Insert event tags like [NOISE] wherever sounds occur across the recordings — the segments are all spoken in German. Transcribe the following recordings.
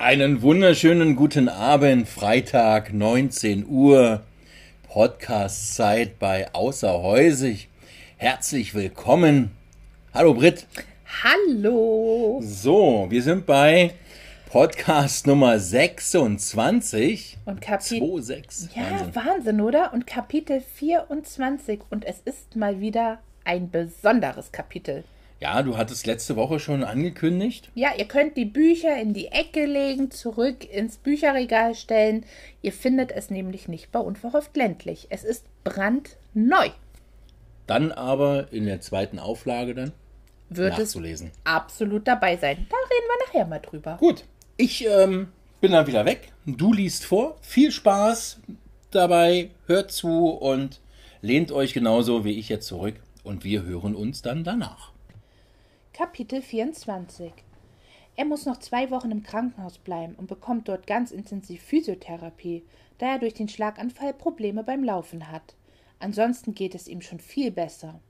Einen wunderschönen guten Abend, Freitag 19 Uhr, Podcast-Zeit bei Außerhäusig. Herzlich willkommen. Hallo Britt. Hallo. So, wir sind bei Podcast Nummer 26. Und Kapitel. 26. Ja, Wahnsinn. Wahnsinn, oder? Und Kapitel 24. Und es ist mal wieder ein besonderes Kapitel. Ja, du hattest letzte Woche schon angekündigt. Ja, ihr könnt die Bücher in die Ecke legen, zurück ins Bücherregal stellen. Ihr findet es nämlich nicht bei Unverhofft ländlich. Es ist brandneu. Dann aber in der zweiten Auflage dann Wird es absolut dabei sein. Da reden wir nachher mal drüber. Gut, ich ähm, bin dann wieder weg. Du liest vor. Viel Spaß dabei, hört zu und lehnt euch genauso wie ich jetzt zurück. Und wir hören uns dann danach. Kapitel 24 Er muss noch zwei Wochen im Krankenhaus bleiben und bekommt dort ganz intensiv Physiotherapie, da er durch den Schlaganfall Probleme beim Laufen hat. Ansonsten geht es ihm schon viel besser.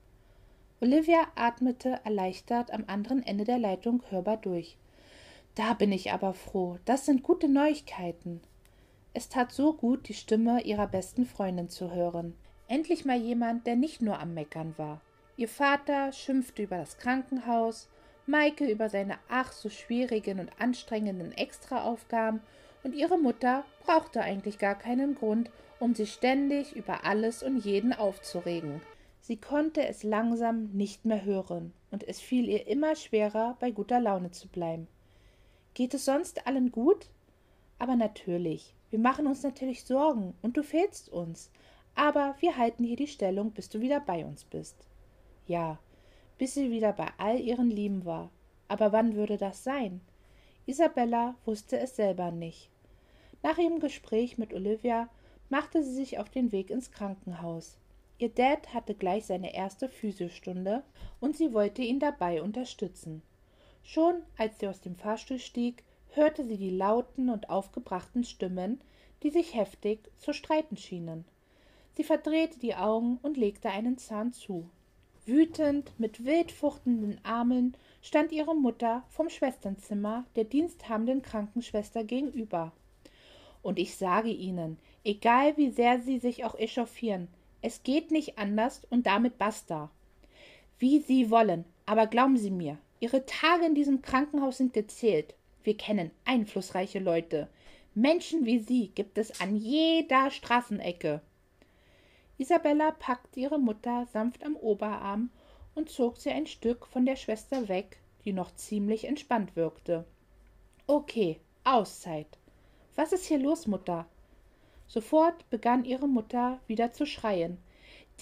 Olivia atmete erleichtert am anderen Ende der Leitung hörbar durch. Da bin ich aber froh. Das sind gute Neuigkeiten. Es tat so gut, die Stimme ihrer besten Freundin zu hören. Endlich mal jemand, der nicht nur am Meckern war. Ihr Vater schimpfte über das Krankenhaus, Maike über seine ach so schwierigen und anstrengenden Extraaufgaben und ihre Mutter brauchte eigentlich gar keinen Grund, um sich ständig über alles und jeden aufzuregen. Sie konnte es langsam nicht mehr hören, und es fiel ihr immer schwerer, bei guter Laune zu bleiben. Geht es sonst allen gut? Aber natürlich, wir machen uns natürlich Sorgen, und du fehlst uns. Aber wir halten hier die Stellung, bis du wieder bei uns bist. Ja, bis sie wieder bei all ihren Lieben war. Aber wann würde das sein? Isabella wusste es selber nicht. Nach ihrem Gespräch mit Olivia machte sie sich auf den Weg ins Krankenhaus. Ihr Dad hatte gleich seine erste Physiostunde und sie wollte ihn dabei unterstützen. Schon als sie aus dem Fahrstuhl stieg, hörte sie die lauten und aufgebrachten Stimmen, die sich heftig zu streiten schienen. Sie verdrehte die Augen und legte einen Zahn zu. Wütend, mit wild fuchtenden Armen, stand ihre Mutter vom Schwesternzimmer der diensthabenden Krankenschwester gegenüber. Und ich sage Ihnen, egal wie sehr Sie sich auch echauffieren, es geht nicht anders und damit basta. Wie Sie wollen, aber glauben Sie mir, Ihre Tage in diesem Krankenhaus sind gezählt. Wir kennen einflussreiche Leute. Menschen wie Sie gibt es an jeder Straßenecke. Isabella packte ihre Mutter sanft am Oberarm und zog sie ein Stück von der Schwester weg, die noch ziemlich entspannt wirkte. Okay, Auszeit. Was ist hier los, Mutter? Sofort begann ihre Mutter wieder zu schreien.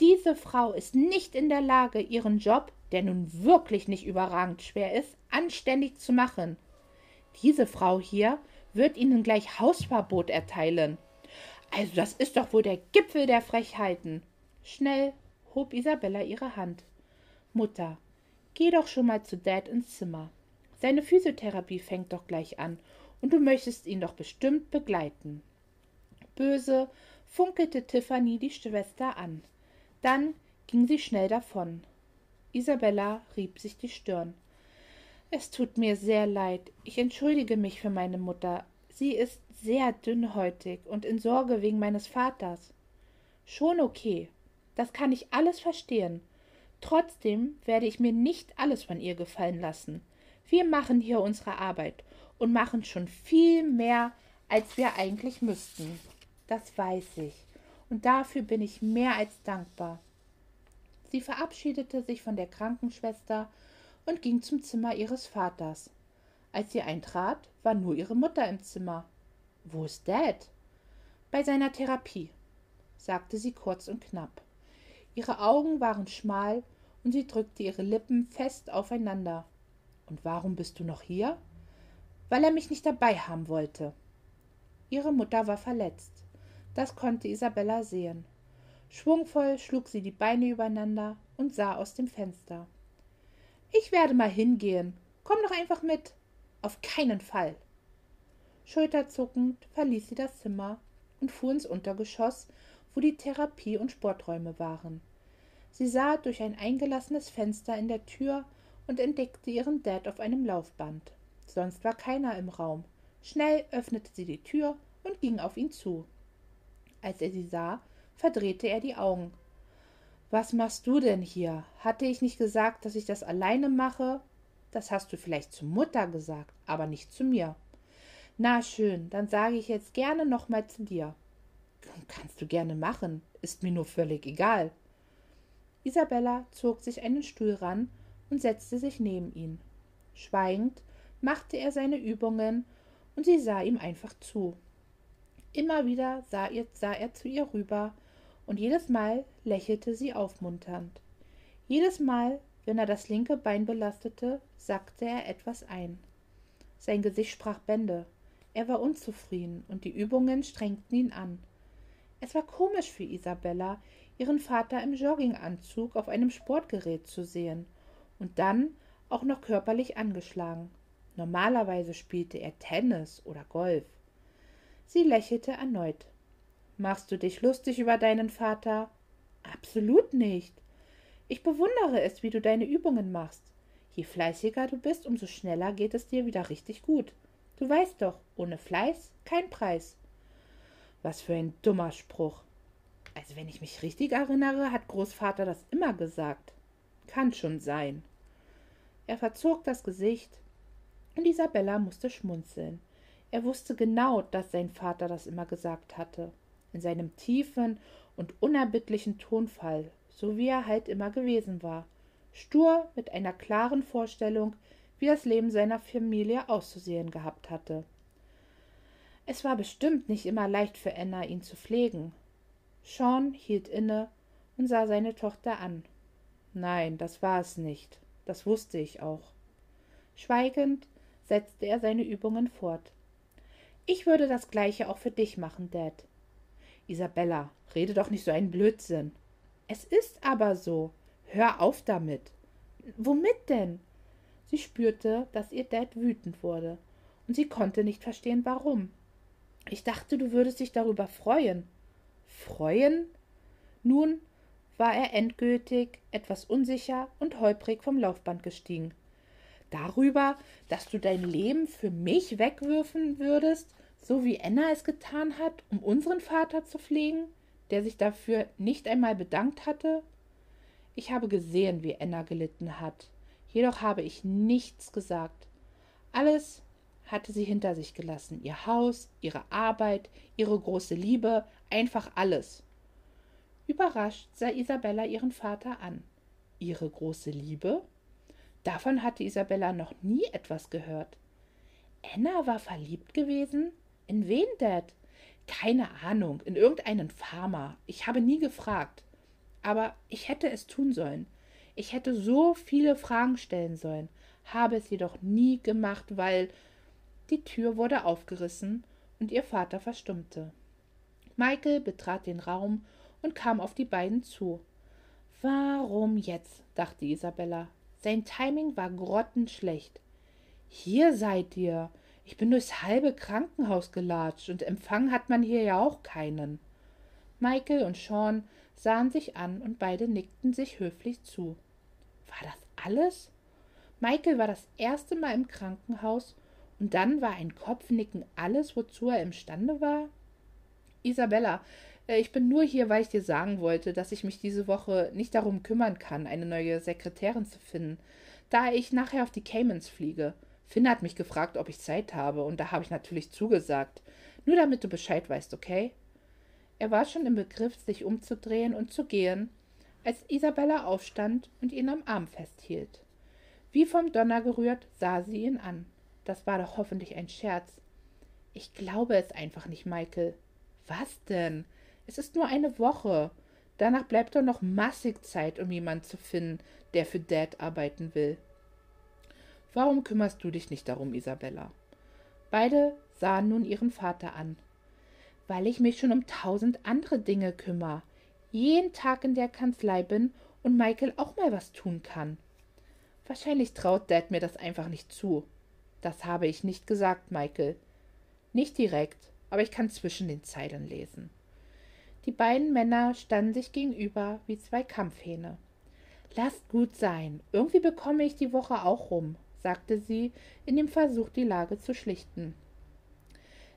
Diese Frau ist nicht in der Lage, ihren Job, der nun wirklich nicht überragend schwer ist, anständig zu machen. Diese Frau hier wird Ihnen gleich Hausverbot erteilen. Also das ist doch wohl der Gipfel der Frechheiten. Schnell hob Isabella ihre Hand. Mutter, geh doch schon mal zu Dad ins Zimmer. Seine Physiotherapie fängt doch gleich an, und du möchtest ihn doch bestimmt begleiten. Böse funkelte Tiffany die Schwester an. Dann ging sie schnell davon. Isabella rieb sich die Stirn. Es tut mir sehr leid. Ich entschuldige mich für meine Mutter. Sie ist sehr dünnhäutig und in Sorge wegen meines Vaters. Schon okay. Das kann ich alles verstehen. Trotzdem werde ich mir nicht alles von ihr gefallen lassen. Wir machen hier unsere Arbeit und machen schon viel mehr, als wir eigentlich müssten. Das weiß ich. Und dafür bin ich mehr als dankbar. Sie verabschiedete sich von der Krankenschwester und ging zum Zimmer ihres Vaters. Als sie eintrat, war nur ihre Mutter im Zimmer. Wo ist Dad? Bei seiner Therapie, sagte sie kurz und knapp. Ihre Augen waren schmal und sie drückte ihre Lippen fest aufeinander. Und warum bist du noch hier? Weil er mich nicht dabei haben wollte. Ihre Mutter war verletzt. Das konnte Isabella sehen. Schwungvoll schlug sie die Beine übereinander und sah aus dem Fenster. Ich werde mal hingehen. Komm doch einfach mit. Auf keinen Fall. Schulterzuckend verließ sie das Zimmer und fuhr ins Untergeschoss, wo die Therapie- und Sporträume waren. Sie sah durch ein eingelassenes Fenster in der Tür und entdeckte ihren Dad auf einem Laufband. Sonst war keiner im Raum, Schnell öffnete sie die Tür und ging auf ihn zu. Als er sie sah, verdrehte er die Augen. Was machst du denn hier? Hatte ich nicht gesagt, dass ich das alleine mache? Das hast du vielleicht zu Mutter gesagt, aber nicht zu mir. Na schön, dann sage ich jetzt gerne nochmal zu dir. Kannst du gerne machen, ist mir nur völlig egal. Isabella zog sich einen Stuhl ran und setzte sich neben ihn. Schweigend machte er seine Übungen und sie sah ihm einfach zu. Immer wieder sah, ihr, sah er zu ihr rüber und jedes Mal lächelte sie aufmunternd. Jedes Mal, wenn er das linke Bein belastete, sackte er etwas ein. Sein Gesicht sprach Bände. Er war unzufrieden und die Übungen strengten ihn an. Es war komisch für Isabella, ihren Vater im Jogginganzug auf einem Sportgerät zu sehen und dann auch noch körperlich angeschlagen. Normalerweise spielte er Tennis oder Golf. Sie lächelte erneut. Machst du dich lustig über deinen Vater? Absolut nicht. Ich bewundere es, wie du deine Übungen machst. Je fleißiger du bist, umso schneller geht es dir wieder richtig gut. Du weißt doch, ohne Fleiß kein Preis. Was für ein dummer Spruch. Also wenn ich mich richtig erinnere, hat Großvater das immer gesagt. Kann schon sein. Er verzog das Gesicht, und Isabella musste schmunzeln. Er wusste genau, dass sein Vater das immer gesagt hatte, in seinem tiefen und unerbittlichen Tonfall, so wie er halt immer gewesen war, stur mit einer klaren Vorstellung, wie das Leben seiner Familie auszusehen gehabt hatte. Es war bestimmt nicht immer leicht für Anna, ihn zu pflegen. Sean hielt inne und sah seine Tochter an. Nein, das war es nicht. Das wusste ich auch. Schweigend setzte er seine Übungen fort. Ich würde das gleiche auch für dich machen, Dad. Isabella, rede doch nicht so einen Blödsinn. Es ist aber so. Hör auf damit. Womit denn? Sie spürte, dass ihr Dad wütend wurde, und sie konnte nicht verstehen, warum. Ich dachte, du würdest dich darüber freuen. Freuen? Nun, war er endgültig etwas unsicher und holprig vom Laufband gestiegen. Darüber, dass du dein Leben für mich wegwürfen würdest, so wie Enna es getan hat, um unseren Vater zu pflegen, der sich dafür nicht einmal bedankt hatte? Ich habe gesehen, wie Enna gelitten hat, jedoch habe ich nichts gesagt. Alles hatte sie hinter sich gelassen, ihr Haus, ihre Arbeit, ihre große Liebe, einfach alles. Überrascht sah Isabella ihren Vater an. Ihre große Liebe? Davon hatte Isabella noch nie etwas gehört. Anna war verliebt gewesen? In wen, Dad? Keine Ahnung, in irgendeinen Farmer. Ich habe nie gefragt. Aber ich hätte es tun sollen. Ich hätte so viele Fragen stellen sollen, habe es jedoch nie gemacht, weil die Tür wurde aufgerissen und ihr Vater verstummte. Michael betrat den Raum und kam auf die beiden zu. Warum jetzt? dachte Isabella. Sein Timing war grottenschlecht. Hier seid ihr. Ich bin durchs halbe Krankenhaus gelatscht und Empfang hat man hier ja auch keinen. Michael und Sean sahen sich an und beide nickten sich höflich zu. War das alles? Michael war das erste Mal im Krankenhaus und dann war ein Kopfnicken alles, wozu er imstande war? Isabella, äh, ich bin nur hier, weil ich dir sagen wollte, dass ich mich diese Woche nicht darum kümmern kann, eine neue Sekretärin zu finden, da ich nachher auf die Caymans fliege. Finn hat mich gefragt, ob ich Zeit habe, und da habe ich natürlich zugesagt. Nur damit du Bescheid weißt, okay? Er war schon im Begriff, sich umzudrehen und zu gehen, als Isabella aufstand und ihn am Arm festhielt. Wie vom Donner gerührt sah sie ihn an. Das war doch hoffentlich ein Scherz. Ich glaube es einfach nicht, Michael. Was denn? Es ist nur eine Woche. Danach bleibt doch noch massig Zeit, um jemanden zu finden, der für Dad arbeiten will. Warum kümmerst du dich nicht darum, Isabella? Beide sahen nun ihren Vater an. Weil ich mich schon um tausend andere Dinge kümmere, jeden Tag in der Kanzlei bin und Michael auch mal was tun kann. Wahrscheinlich traut Dad mir das einfach nicht zu. Das habe ich nicht gesagt, Michael. Nicht direkt, aber ich kann zwischen den Zeilen lesen. Die beiden Männer standen sich gegenüber wie zwei Kampfhähne. Lasst gut sein. Irgendwie bekomme ich die Woche auch rum, sagte sie in dem Versuch, die Lage zu schlichten.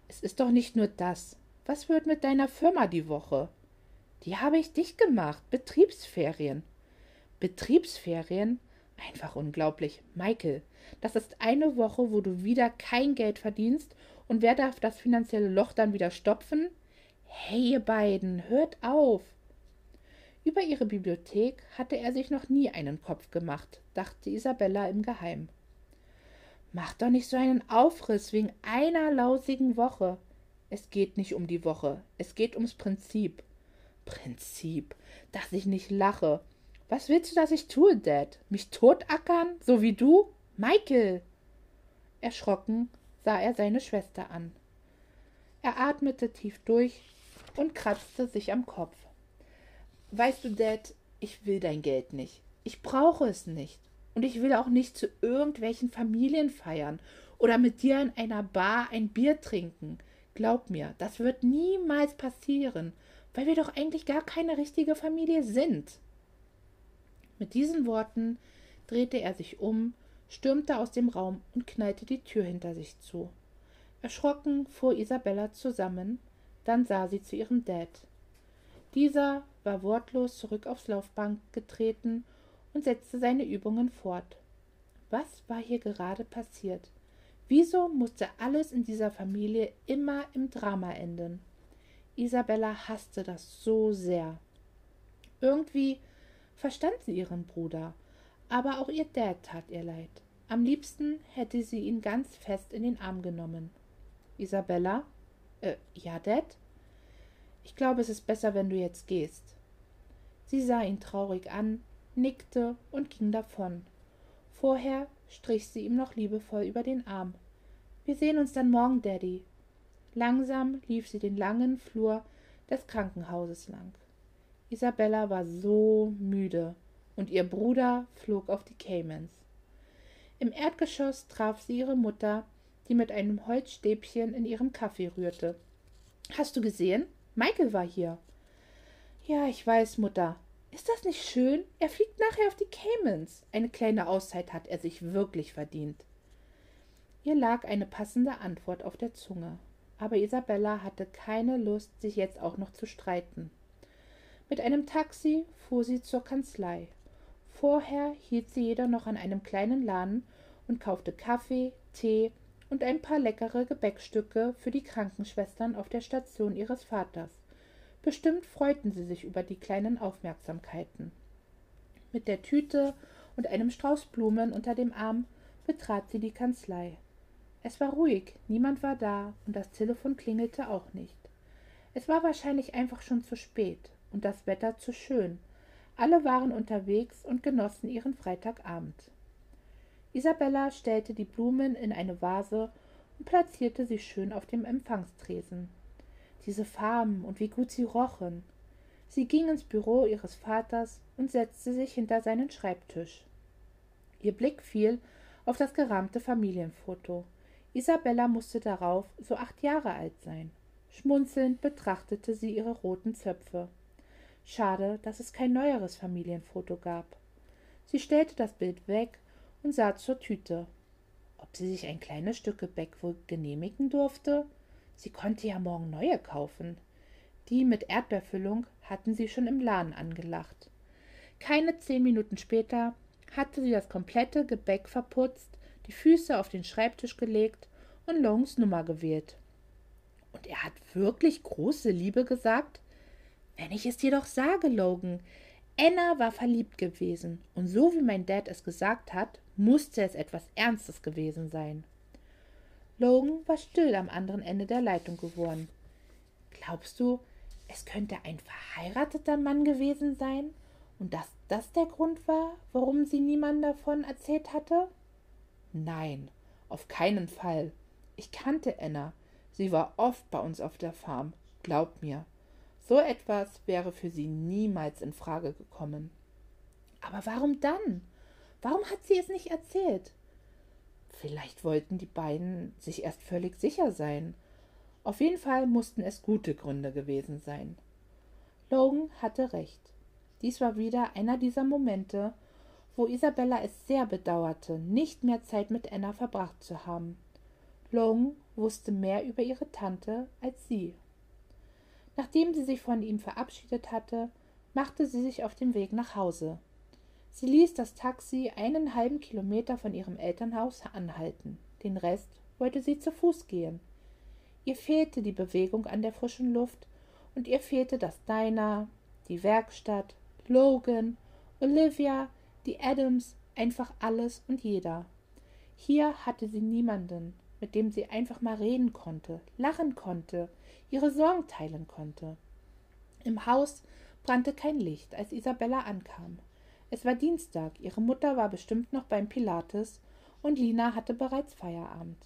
Es ist doch nicht nur das. Was wird mit deiner Firma die Woche? Die habe ich dicht gemacht. Betriebsferien. Betriebsferien? Einfach unglaublich. Michael, das ist eine Woche, wo du wieder kein Geld verdienst und wer darf das finanzielle Loch dann wieder stopfen? Hey, ihr beiden, hört auf! Über ihre Bibliothek hatte er sich noch nie einen Kopf gemacht, dachte Isabella im Geheim. Mach doch nicht so einen Aufriss wegen einer lausigen Woche. Es geht nicht um die Woche, es geht ums Prinzip. Prinzip, dass ich nicht lache. Was willst du, dass ich tue, Dad? Mich totackern, so wie du? Michael! Erschrocken sah er seine Schwester an. Er atmete tief durch und kratzte sich am Kopf. Weißt du, Dad, ich will dein Geld nicht. Ich brauche es nicht. Und ich will auch nicht zu irgendwelchen Familienfeiern oder mit dir in einer Bar ein Bier trinken. Glaub mir, das wird niemals passieren, weil wir doch eigentlich gar keine richtige Familie sind. Mit diesen Worten drehte er sich um, stürmte aus dem Raum und knallte die Tür hinter sich zu. Erschrocken fuhr Isabella zusammen, dann sah sie zu ihrem Dad. Dieser war wortlos zurück aufs Laufbank getreten und setzte seine Übungen fort. Was war hier gerade passiert? Wieso musste alles in dieser Familie immer im Drama enden? Isabella hasste das so sehr. Irgendwie verstand sie ihren Bruder, aber auch ihr Dad tat ihr leid. Am liebsten hätte sie ihn ganz fest in den Arm genommen. Isabella? Äh, ja, Dad? Ich glaube, es ist besser, wenn du jetzt gehst. Sie sah ihn traurig an, nickte und ging davon. Vorher strich sie ihm noch liebevoll über den Arm. Wir sehen uns dann morgen, Daddy. Langsam lief sie den langen Flur des Krankenhauses lang. Isabella war so müde und ihr Bruder flog auf die Caymans. Im Erdgeschoss traf sie ihre Mutter, die mit einem Holzstäbchen in ihrem Kaffee rührte. Hast du gesehen? Michael war hier. Ja, ich weiß, Mutter. Ist das nicht schön? Er fliegt nachher auf die Caymans. Eine kleine Auszeit hat er sich wirklich verdient. Ihr lag eine passende Antwort auf der Zunge, aber Isabella hatte keine Lust, sich jetzt auch noch zu streiten. Mit einem Taxi fuhr sie zur Kanzlei. Vorher hielt sie jeder noch an einem kleinen Laden und kaufte Kaffee, Tee und ein paar leckere Gebäckstücke für die Krankenschwestern auf der Station ihres Vaters. Bestimmt freuten sie sich über die kleinen Aufmerksamkeiten. Mit der Tüte und einem Strauß Blumen unter dem Arm betrat sie die Kanzlei. Es war ruhig, niemand war da und das Telefon klingelte auch nicht. Es war wahrscheinlich einfach schon zu spät und das Wetter zu schön. Alle waren unterwegs und genossen ihren Freitagabend. Isabella stellte die Blumen in eine Vase und platzierte sie schön auf dem Empfangstresen diese Farben und wie gut sie rochen. Sie ging ins Büro ihres Vaters und setzte sich hinter seinen Schreibtisch. Ihr Blick fiel auf das gerahmte Familienfoto. Isabella musste darauf so acht Jahre alt sein. Schmunzelnd betrachtete sie ihre roten Zöpfe. Schade, dass es kein neueres Familienfoto gab. Sie stellte das Bild weg und sah zur Tüte. Ob sie sich ein kleines Stück Gebäck wohl genehmigen durfte? Sie konnte ja morgen neue kaufen. Die mit Erdbeerfüllung hatten sie schon im Laden angelacht. Keine zehn Minuten später hatte sie das komplette Gebäck verputzt, die Füße auf den Schreibtisch gelegt und Longs Nummer gewählt. Und er hat wirklich große Liebe gesagt? Wenn ich es dir doch sage, Logan. Anna war verliebt gewesen, und so wie mein Dad es gesagt hat, musste es etwas Ernstes gewesen sein. Logan war still am anderen Ende der Leitung geworden. Glaubst du, es könnte ein verheirateter Mann gewesen sein und dass das der Grund war, warum sie niemand davon erzählt hatte? Nein, auf keinen Fall. Ich kannte Anna. Sie war oft bei uns auf der Farm. Glaub mir. So etwas wäre für sie niemals in Frage gekommen. Aber warum dann? Warum hat sie es nicht erzählt? Vielleicht wollten die beiden sich erst völlig sicher sein. Auf jeden Fall mussten es gute Gründe gewesen sein. Logan hatte recht. Dies war wieder einer dieser Momente, wo Isabella es sehr bedauerte, nicht mehr Zeit mit Anna verbracht zu haben. Long wusste mehr über ihre Tante als sie. Nachdem sie sich von ihm verabschiedet hatte, machte sie sich auf den Weg nach Hause. Sie ließ das Taxi einen halben Kilometer von ihrem Elternhaus anhalten. Den Rest wollte sie zu Fuß gehen. Ihr fehlte die Bewegung an der frischen Luft und ihr fehlte das Diner, die Werkstatt, Logan, Olivia, die Adams, einfach alles und jeder. Hier hatte sie niemanden, mit dem sie einfach mal reden konnte, lachen konnte, ihre Sorgen teilen konnte. Im Haus brannte kein Licht, als Isabella ankam. Es war Dienstag, ihre Mutter war bestimmt noch beim Pilates und Lina hatte bereits Feierabend.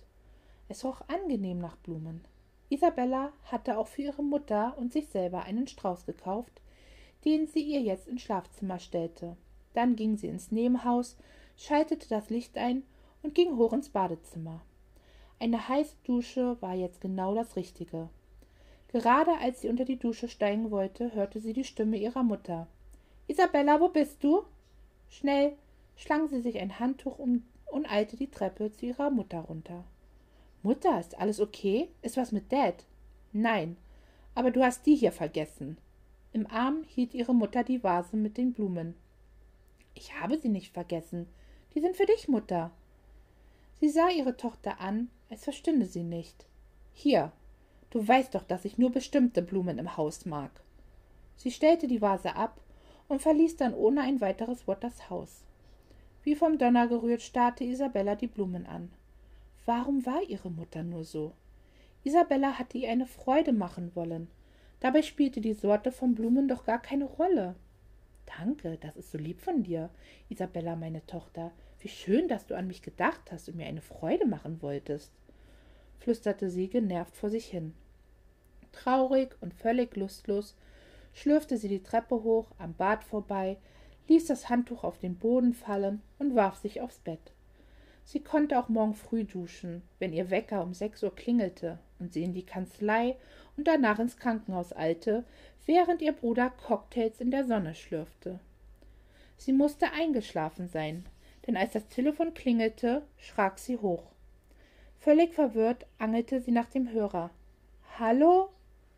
Es roch angenehm nach Blumen. Isabella hatte auch für ihre Mutter und sich selber einen Strauß gekauft, den sie ihr jetzt ins Schlafzimmer stellte. Dann ging sie ins Nebenhaus, schaltete das Licht ein und ging hoch ins Badezimmer. Eine heiße Dusche war jetzt genau das Richtige. Gerade als sie unter die Dusche steigen wollte, hörte sie die Stimme ihrer Mutter. Isabella, wo bist du? Schnell schlang sie sich ein Handtuch um und eilte die Treppe zu ihrer Mutter runter. Mutter, ist alles okay? Ist was mit Dad? Nein, aber du hast die hier vergessen. Im Arm hielt ihre Mutter die Vase mit den Blumen. Ich habe sie nicht vergessen. Die sind für dich, Mutter. Sie sah ihre Tochter an, als verstünde sie nicht. Hier, du weißt doch, dass ich nur bestimmte Blumen im Haus mag. Sie stellte die Vase ab und verließ dann ohne ein weiteres Wort das Haus. Wie vom Donner gerührt starrte Isabella die Blumen an. Warum war ihre Mutter nur so? Isabella hatte ihr eine Freude machen wollen. Dabei spielte die Sorte von Blumen doch gar keine Rolle. Danke, das ist so lieb von dir, Isabella, meine Tochter. Wie schön, dass du an mich gedacht hast und mir eine Freude machen wolltest, flüsterte sie genervt vor sich hin. Traurig und völlig lustlos schlürfte sie die Treppe hoch, am Bad vorbei, ließ das Handtuch auf den Boden fallen und warf sich aufs Bett. Sie konnte auch morgen früh duschen, wenn ihr Wecker um sechs Uhr klingelte und sie in die Kanzlei und danach ins Krankenhaus eilte, während ihr Bruder Cocktails in der Sonne schlürfte. Sie musste eingeschlafen sein, denn als das Telefon klingelte, schrak sie hoch. Völlig verwirrt angelte sie nach dem Hörer. Hallo?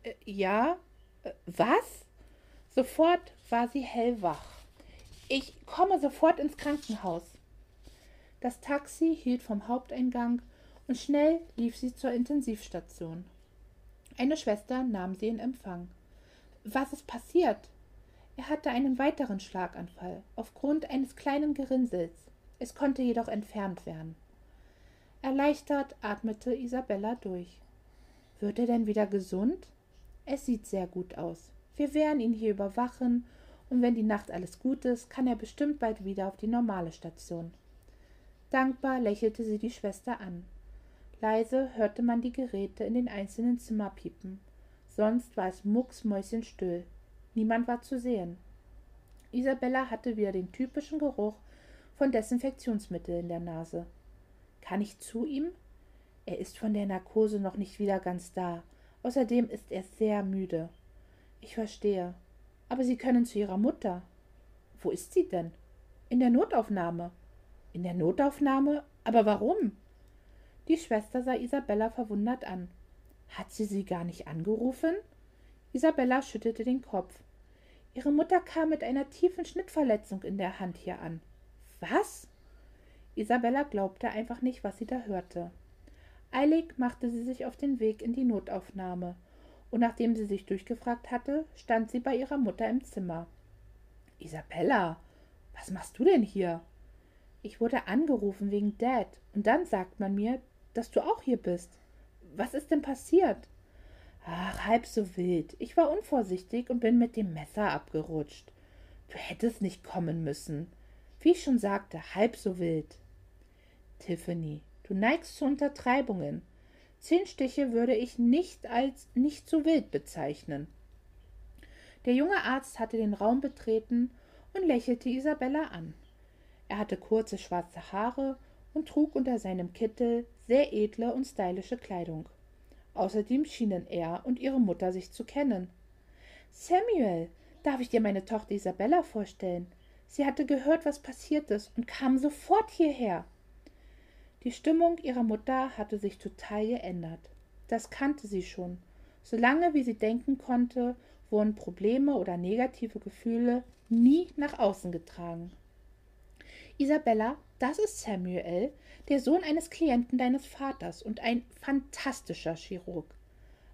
Äh, ja? Äh, was? Sofort war sie hellwach. Ich komme sofort ins Krankenhaus. Das Taxi hielt vom Haupteingang und schnell lief sie zur Intensivstation. Eine Schwester nahm sie in Empfang. Was ist passiert? Er hatte einen weiteren Schlaganfall aufgrund eines kleinen Gerinnsels. Es konnte jedoch entfernt werden. Erleichtert atmete Isabella durch. Wird er denn wieder gesund? Es sieht sehr gut aus. Wir werden ihn hier überwachen, und wenn die Nacht alles gut ist, kann er bestimmt bald wieder auf die normale Station. Dankbar lächelte sie die Schwester an. Leise hörte man die Geräte in den einzelnen Zimmer piepen. Sonst war es mucksmäuschenstill. Niemand war zu sehen. Isabella hatte wieder den typischen Geruch von Desinfektionsmittel in der Nase. Kann ich zu ihm? Er ist von der Narkose noch nicht wieder ganz da. Außerdem ist er sehr müde. Ich verstehe. Aber Sie können zu Ihrer Mutter. Wo ist sie denn? In der Notaufnahme. In der Notaufnahme? Aber warum? Die Schwester sah Isabella verwundert an. Hat sie sie gar nicht angerufen? Isabella schüttelte den Kopf. Ihre Mutter kam mit einer tiefen Schnittverletzung in der Hand hier an. Was? Isabella glaubte einfach nicht, was sie da hörte. Eilig machte sie sich auf den Weg in die Notaufnahme und nachdem sie sich durchgefragt hatte, stand sie bei ihrer Mutter im Zimmer. Isabella, was machst du denn hier? Ich wurde angerufen wegen Dad, und dann sagt man mir, dass du auch hier bist. Was ist denn passiert? Ach, halb so wild. Ich war unvorsichtig und bin mit dem Messer abgerutscht. Du hättest nicht kommen müssen. Wie ich schon sagte, halb so wild. Tiffany, du neigst zu Untertreibungen. Zehn Stiche würde ich nicht als nicht zu wild bezeichnen. Der junge Arzt hatte den Raum betreten und lächelte Isabella an. Er hatte kurze schwarze Haare und trug unter seinem Kittel sehr edle und stylische Kleidung. Außerdem schienen er und ihre Mutter sich zu kennen. Samuel, darf ich dir meine Tochter Isabella vorstellen? Sie hatte gehört, was passiert ist und kam sofort hierher. Die Stimmung ihrer Mutter hatte sich total geändert. Das kannte sie schon. Solange wie sie denken konnte, wurden Probleme oder negative Gefühle nie nach außen getragen. Isabella, das ist Samuel, der Sohn eines Klienten deines Vaters und ein fantastischer Chirurg.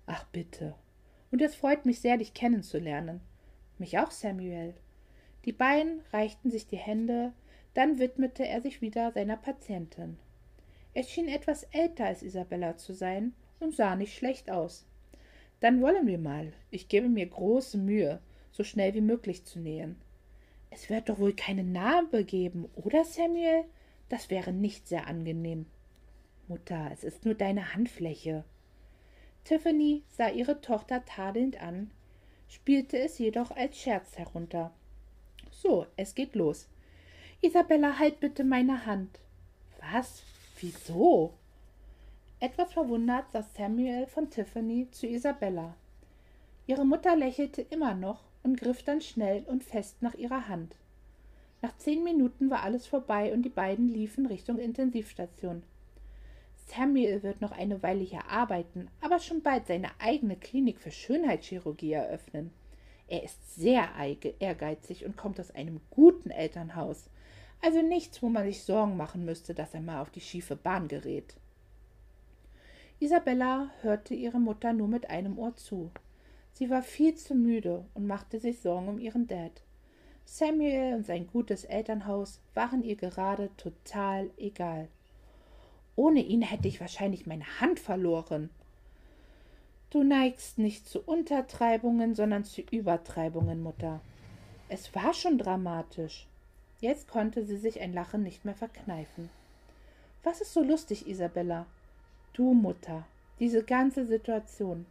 Ach bitte. Und es freut mich sehr, dich kennenzulernen. Mich auch, Samuel. Die beiden reichten sich die Hände, dann widmete er sich wieder seiner Patientin. Er schien etwas älter als Isabella zu sein und sah nicht schlecht aus. Dann wollen wir mal. Ich gebe mir große Mühe, so schnell wie möglich zu nähen. Es wird doch wohl keine Narbe geben, oder Samuel? Das wäre nicht sehr angenehm. Mutter, es ist nur deine Handfläche. Tiffany sah ihre Tochter tadelnd an, spielte es jedoch als Scherz herunter. So, es geht los. Isabella, halt bitte meine Hand. Was? Wieso? Etwas verwundert sah Samuel von Tiffany zu Isabella. Ihre Mutter lächelte immer noch und griff dann schnell und fest nach ihrer Hand. Nach zehn Minuten war alles vorbei und die beiden liefen Richtung Intensivstation. Samuel wird noch eine Weile hier arbeiten, aber schon bald seine eigene Klinik für Schönheitschirurgie eröffnen. Er ist sehr ehrgeizig und kommt aus einem guten Elternhaus. Also nichts, wo man sich Sorgen machen müsste, dass er mal auf die schiefe Bahn gerät. Isabella hörte ihre Mutter nur mit einem Ohr zu. Sie war viel zu müde und machte sich Sorgen um ihren Dad. Samuel und sein gutes Elternhaus waren ihr gerade total egal. Ohne ihn hätte ich wahrscheinlich meine Hand verloren. Du neigst nicht zu Untertreibungen, sondern zu Übertreibungen, Mutter. Es war schon dramatisch. Jetzt konnte sie sich ein Lachen nicht mehr verkneifen. Was ist so lustig, Isabella? Du Mutter, diese ganze Situation.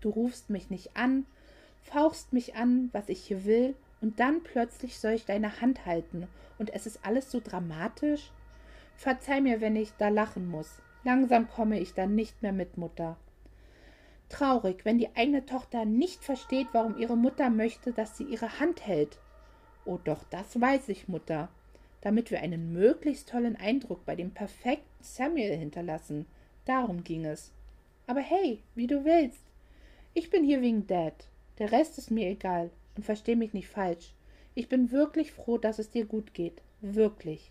Du rufst mich nicht an, fauchst mich an, was ich hier will, und dann plötzlich soll ich deine Hand halten, und es ist alles so dramatisch? Verzeih mir, wenn ich da lachen muss. Langsam komme ich dann nicht mehr mit, Mutter. Traurig, wenn die eigene Tochter nicht versteht, warum ihre Mutter möchte, dass sie ihre Hand hält. Oh doch, das weiß ich, Mutter. Damit wir einen möglichst tollen Eindruck bei dem perfekten Samuel hinterlassen. Darum ging es. Aber hey, wie du willst. Ich bin hier wegen Dad. Der Rest ist mir egal. Und versteh mich nicht falsch. Ich bin wirklich froh, dass es dir gut geht. Wirklich.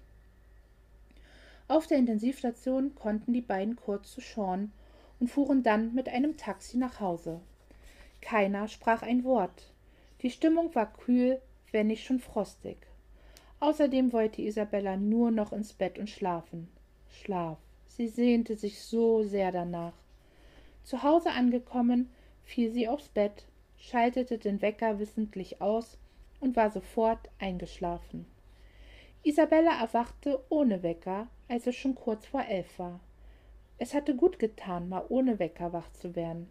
Auf der Intensivstation konnten die beiden kurz zu Sean und fuhren dann mit einem Taxi nach Hause. Keiner sprach ein Wort. Die Stimmung war kühl, wenn nicht schon frostig. Außerdem wollte Isabella nur noch ins Bett und schlafen. Schlaf. Sie sehnte sich so sehr danach. Zu Hause angekommen, fiel sie aufs Bett, schaltete den Wecker wissentlich aus und war sofort eingeschlafen. Isabella erwachte ohne Wecker, als es schon kurz vor elf war. Es hatte gut getan, mal ohne Wecker wach zu werden.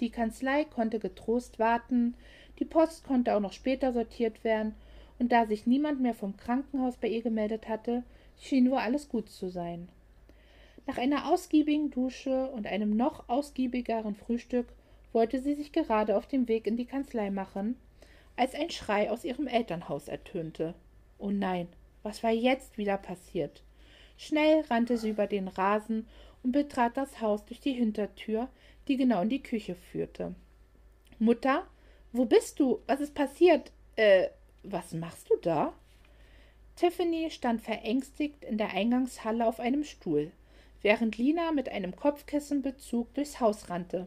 Die Kanzlei konnte getrost warten, die Post konnte auch noch später sortiert werden, und da sich niemand mehr vom Krankenhaus bei ihr gemeldet hatte, schien wohl alles gut zu sein. Nach einer ausgiebigen Dusche und einem noch ausgiebigeren Frühstück wollte sie sich gerade auf den Weg in die Kanzlei machen, als ein Schrei aus ihrem Elternhaus ertönte. Oh nein, was war jetzt wieder passiert? Schnell rannte sie über den Rasen und betrat das Haus durch die Hintertür, die genau in die Küche führte. Mutter, wo bist du? Was ist passiert? Äh, was machst du da? Tiffany stand verängstigt in der Eingangshalle auf einem Stuhl, während Lina mit einem Kopfkissenbezug durchs Haus rannte.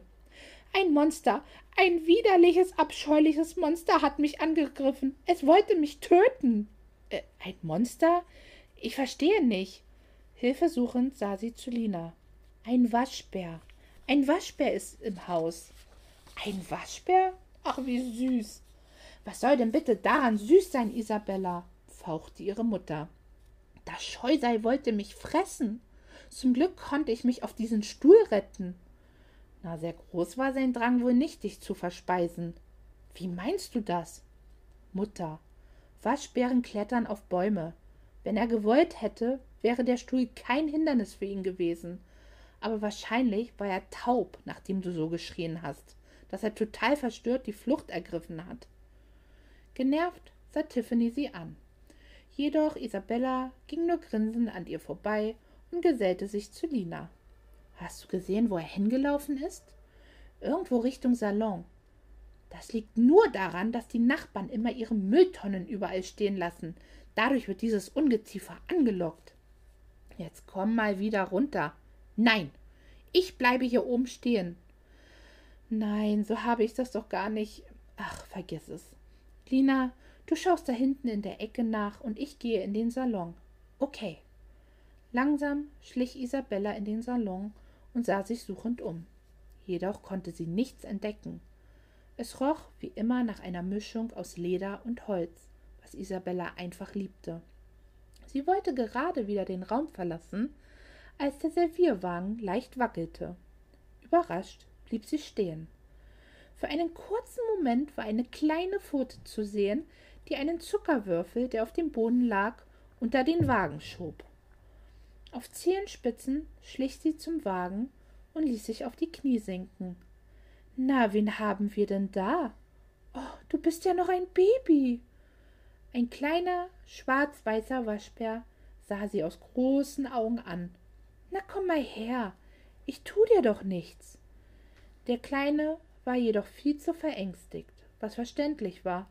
Ein Monster, ein widerliches, abscheuliches Monster hat mich angegriffen. Es wollte mich töten. Äh, ein Monster? Ich verstehe nicht. Hilfesuchend sah sie zu Lina. Ein Waschbär. Ein Waschbär ist im Haus. Ein Waschbär? Ach, wie süß. Was soll denn bitte daran süß sein, Isabella? fauchte ihre Mutter. Das Scheusal wollte mich fressen. Zum Glück konnte ich mich auf diesen Stuhl retten. Na, sehr groß war sein Drang wohl nicht, dich zu verspeisen. Wie meinst du das? Mutter, Waschbären klettern auf Bäume. Wenn er gewollt hätte, wäre der Stuhl kein Hindernis für ihn gewesen. Aber wahrscheinlich war er taub, nachdem du so geschrien hast, dass er total verstört die Flucht ergriffen hat. Genervt sah Tiffany sie an. Jedoch Isabella ging nur grinsend an ihr vorbei und gesellte sich zu Lina. Hast du gesehen, wo er hingelaufen ist? Irgendwo Richtung Salon. Das liegt nur daran, dass die Nachbarn immer ihre Mülltonnen überall stehen lassen. Dadurch wird dieses Ungeziefer angelockt. Jetzt komm mal wieder runter. Nein, ich bleibe hier oben stehen. Nein, so habe ich das doch gar nicht. Ach, vergiss es. Lina, du schaust da hinten in der Ecke nach und ich gehe in den Salon. Okay. Langsam schlich Isabella in den Salon und sah sich suchend um. Jedoch konnte sie nichts entdecken. Es roch wie immer nach einer Mischung aus Leder und Holz, was Isabella einfach liebte. Sie wollte gerade wieder den Raum verlassen, als der Servierwagen leicht wackelte. Überrascht blieb sie stehen. Für einen kurzen Moment war eine kleine Pfote zu sehen, die einen Zuckerwürfel, der auf dem Boden lag, unter den Wagen schob. Auf Zehenspitzen schlich sie zum Wagen und ließ sich auf die Knie sinken. Na, wen haben wir denn da? Oh, du bist ja noch ein Baby. Ein kleiner, schwarz-weißer Waschbär sah sie aus großen Augen an. Na komm mal her, ich tu dir doch nichts. Der Kleine war jedoch viel zu verängstigt, was verständlich war.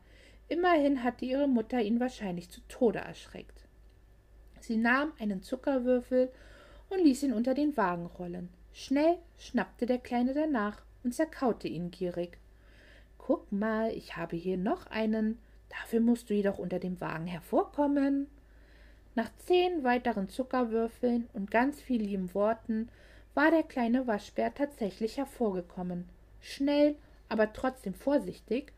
Immerhin hatte ihre Mutter ihn wahrscheinlich zu Tode erschreckt. Sie nahm einen Zuckerwürfel und ließ ihn unter den Wagen rollen. Schnell schnappte der Kleine danach und zerkaute ihn gierig. Guck mal, ich habe hier noch einen. Dafür musst du jedoch unter dem Wagen hervorkommen. Nach zehn weiteren Zuckerwürfeln und ganz viel lieben Worten war der kleine Waschbär tatsächlich hervorgekommen. Schnell, aber trotzdem vorsichtig,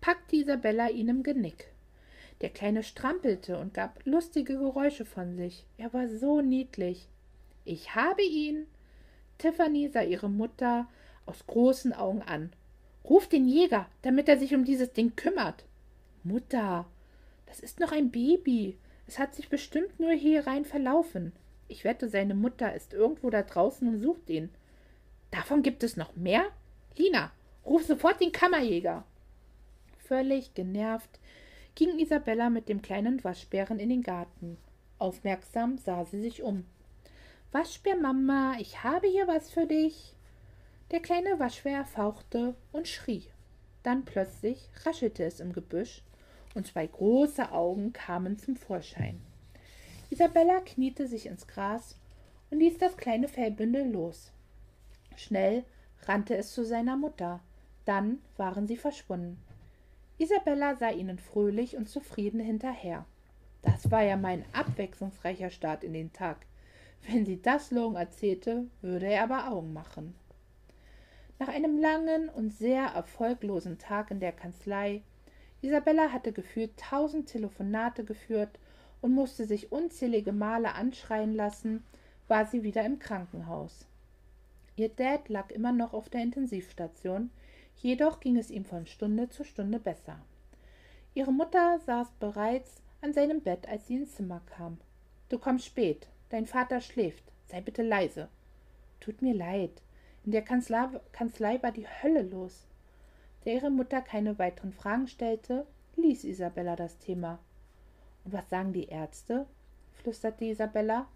packte Isabella ihn im Genick. Der Kleine strampelte und gab lustige Geräusche von sich. Er war so niedlich. Ich habe ihn. Tiffany sah ihre Mutter aus großen Augen an. Ruf den Jäger, damit er sich um dieses Ding kümmert. Mutter, das ist noch ein Baby. Es hat sich bestimmt nur hier rein verlaufen. Ich wette, seine Mutter ist irgendwo da draußen und sucht ihn. Davon gibt es noch mehr? Lina, ruf sofort den Kammerjäger. Völlig genervt ging Isabella mit dem kleinen Waschbären in den Garten. Aufmerksam sah sie sich um. Waschbärmama, ich habe hier was für dich. Der kleine Waschbär fauchte und schrie. Dann plötzlich raschelte es im Gebüsch und zwei große Augen kamen zum Vorschein. Isabella kniete sich ins Gras und ließ das kleine Fellbündel los. Schnell rannte es zu seiner Mutter. Dann waren sie verschwunden. Isabella sah ihnen fröhlich und zufrieden hinterher. Das war ja mein abwechslungsreicher Start in den Tag. Wenn sie das Long erzählte, würde er aber Augen machen. Nach einem langen und sehr erfolglosen Tag in der Kanzlei Isabella hatte gefühlt tausend Telefonate geführt und musste sich unzählige Male anschreien lassen, war sie wieder im Krankenhaus. Ihr Dad lag immer noch auf der Intensivstation, jedoch ging es ihm von Stunde zu Stunde besser. Ihre Mutter saß bereits an seinem Bett, als sie ins Zimmer kam. Du kommst spät, dein Vater schläft, sei bitte leise. Tut mir leid, in der Kanzlei, Kanzlei war die Hölle los. Da ihre Mutter keine weiteren Fragen stellte, ließ Isabella das Thema. Und was sagen die Ärzte? flüsterte Isabella.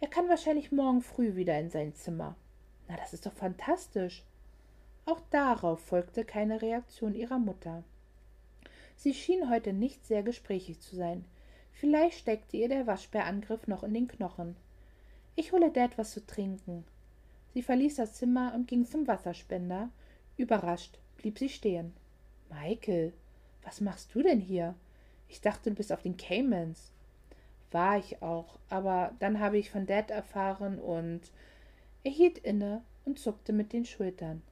Er kann wahrscheinlich morgen früh wieder in sein Zimmer. Na, das ist doch fantastisch. Auch darauf folgte keine Reaktion ihrer Mutter. Sie schien heute nicht sehr gesprächig zu sein. Vielleicht steckte ihr der Waschbärangriff noch in den Knochen. Ich hole Dad was zu trinken. Sie verließ das Zimmer und ging zum Wasserspender. Überrascht blieb sie stehen. Michael, was machst du denn hier? Ich dachte, du bist auf den Caymans. War ich auch, aber dann habe ich von Dad erfahren und er hielt inne und zuckte mit den Schultern.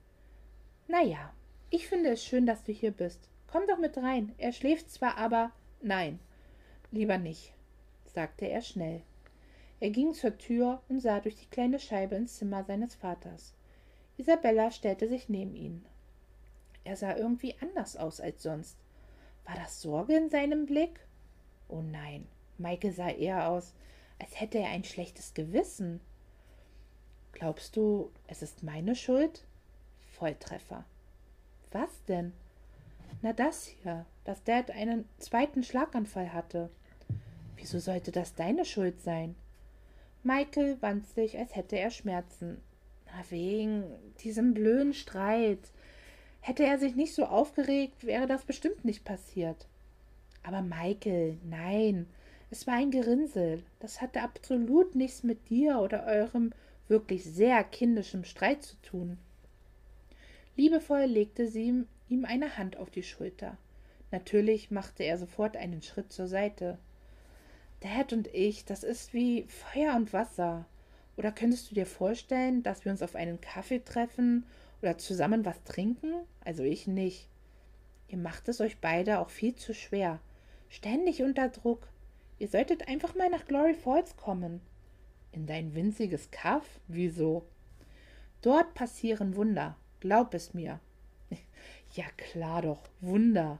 Na ja, ich finde es schön, dass du hier bist. Komm doch mit rein. Er schläft zwar, aber nein, lieber nicht, sagte er schnell. Er ging zur Tür und sah durch die kleine Scheibe ins Zimmer seines Vaters. Isabella stellte sich neben ihn. Er sah irgendwie anders aus als sonst. War das Sorge in seinem Blick? Oh nein, Maike sah eher aus, als hätte er ein schlechtes Gewissen. Glaubst du, es ist meine Schuld? Volltreffer. Was denn? Na das hier, dass Dad einen zweiten Schlaganfall hatte. Wieso sollte das deine Schuld sein? Michael wand sich, als hätte er Schmerzen. Na, wegen diesem blöden Streit. Hätte er sich nicht so aufgeregt, wäre das bestimmt nicht passiert. Aber Michael, nein, es war ein Gerinnsel. Das hatte absolut nichts mit dir oder eurem wirklich sehr kindischem Streit zu tun. Liebevoll legte sie ihm eine Hand auf die Schulter. Natürlich machte er sofort einen Schritt zur Seite. Dad und ich, das ist wie Feuer und Wasser. Oder könntest du dir vorstellen, dass wir uns auf einen Kaffee treffen oder zusammen was trinken? Also ich nicht. Ihr macht es euch beide auch viel zu schwer. Ständig unter Druck. Ihr solltet einfach mal nach Glory Falls kommen. In dein winziges Kaff? Wieso? Dort passieren Wunder. Glaub es mir. [LAUGHS] Ja klar doch, Wunder.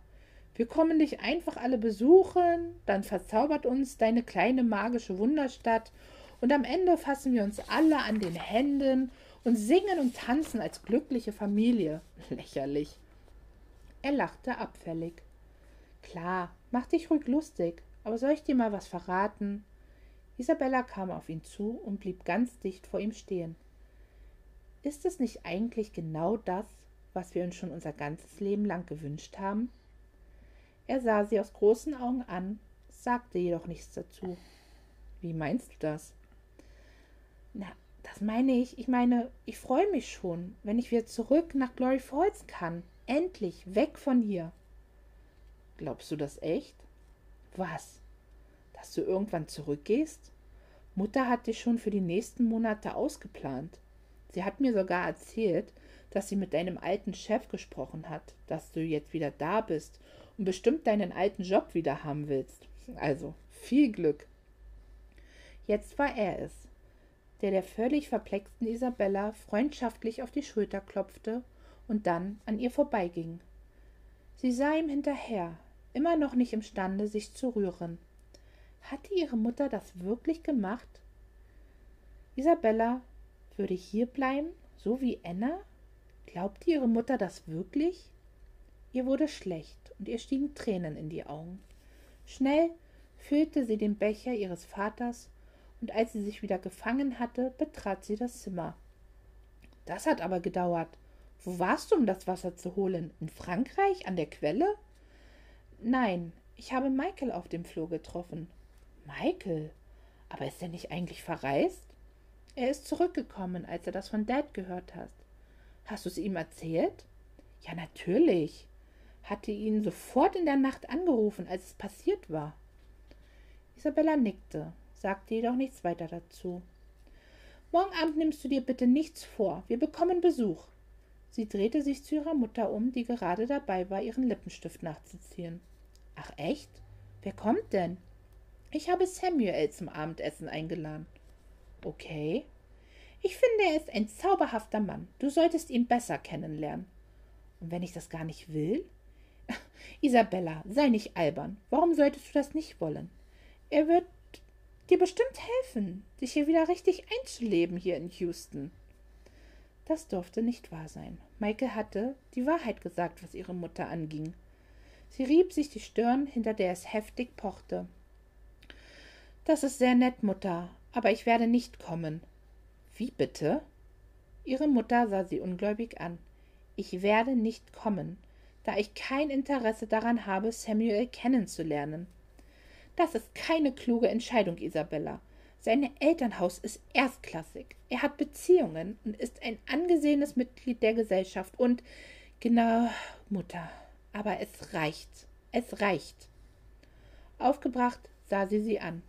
Wir kommen dich einfach alle besuchen, dann verzaubert uns deine kleine magische Wunderstadt und am Ende fassen wir uns alle an den Händen und singen und tanzen als glückliche Familie. [LAUGHS] Lächerlich. Er lachte abfällig. Klar, mach dich ruhig lustig, aber soll ich dir mal was verraten? Isabella kam auf ihn zu und blieb ganz dicht vor ihm stehen. Ist es nicht eigentlich genau das, was wir uns schon unser ganzes Leben lang gewünscht haben? Er sah sie aus großen Augen an, sagte jedoch nichts dazu. Wie meinst du das? Na, das meine ich. Ich meine, ich freue mich schon, wenn ich wieder zurück nach Glory Falls kann. Endlich, weg von hier. Glaubst du das echt? Was? Dass du irgendwann zurückgehst? Mutter hat dich schon für die nächsten Monate ausgeplant. Sie hat mir sogar erzählt, dass sie mit deinem alten Chef gesprochen hat, dass du jetzt wieder da bist und bestimmt deinen alten Job wieder haben willst. Also viel Glück. Jetzt war er es, der der völlig verplexten Isabella freundschaftlich auf die Schulter klopfte und dann an ihr vorbeiging. Sie sah ihm hinterher, immer noch nicht imstande, sich zu rühren. Hatte ihre Mutter das wirklich gemacht? Isabella würde hier bleiben, so wie Anna? Glaubte ihre Mutter das wirklich? Ihr wurde schlecht und ihr stiegen Tränen in die Augen. Schnell füllte sie den Becher ihres Vaters, und als sie sich wieder gefangen hatte, betrat sie das Zimmer. Das hat aber gedauert. Wo warst du, um das Wasser zu holen? In Frankreich? An der Quelle? Nein, ich habe Michael auf dem Flur getroffen. Michael? Aber ist er nicht eigentlich verreist? Er ist zurückgekommen, als er das von Dad gehört hat. Hast du es ihm erzählt? Ja, natürlich hatte ihn sofort in der Nacht angerufen, als es passiert war. Isabella nickte, sagte jedoch nichts weiter dazu. Morgen Abend nimmst du dir bitte nichts vor. Wir bekommen Besuch. Sie drehte sich zu ihrer Mutter um, die gerade dabei war, ihren Lippenstift nachzuziehen. Ach echt? Wer kommt denn? Ich habe Samuel zum Abendessen eingeladen. Okay. Ich finde, er ist ein zauberhafter Mann. Du solltest ihn besser kennenlernen. Und wenn ich das gar nicht will? [LAUGHS] Isabella, sei nicht albern. Warum solltest du das nicht wollen? Er wird dir bestimmt helfen, dich hier wieder richtig einzuleben hier in Houston. Das durfte nicht wahr sein. Michael hatte die Wahrheit gesagt, was ihre Mutter anging. Sie rieb sich die Stirn, hinter der es heftig pochte. Das ist sehr nett, Mutter, aber ich werde nicht kommen. Wie bitte? Ihre Mutter sah sie ungläubig an. Ich werde nicht kommen da ich kein Interesse daran habe, Samuel kennenzulernen. Das ist keine kluge Entscheidung, Isabella. Sein Elternhaus ist erstklassig. Er hat Beziehungen und ist ein angesehenes Mitglied der Gesellschaft. Und genau, Mutter. Aber es reicht. Es reicht. Aufgebracht sah sie sie an.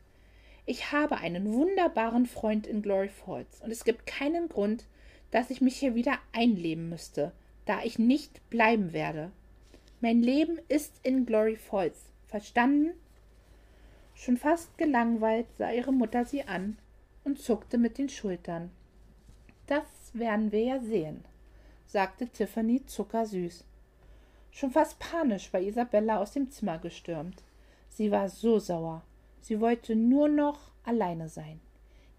Ich habe einen wunderbaren Freund in Glory Falls und es gibt keinen Grund, dass ich mich hier wieder einleben müsste, da ich nicht bleiben werde. Mein Leben ist in Glory Falls. Verstanden? Schon fast gelangweilt sah ihre Mutter sie an und zuckte mit den Schultern. Das werden wir ja sehen, sagte Tiffany zuckersüß. Schon fast panisch war Isabella aus dem Zimmer gestürmt. Sie war so sauer. Sie wollte nur noch alleine sein.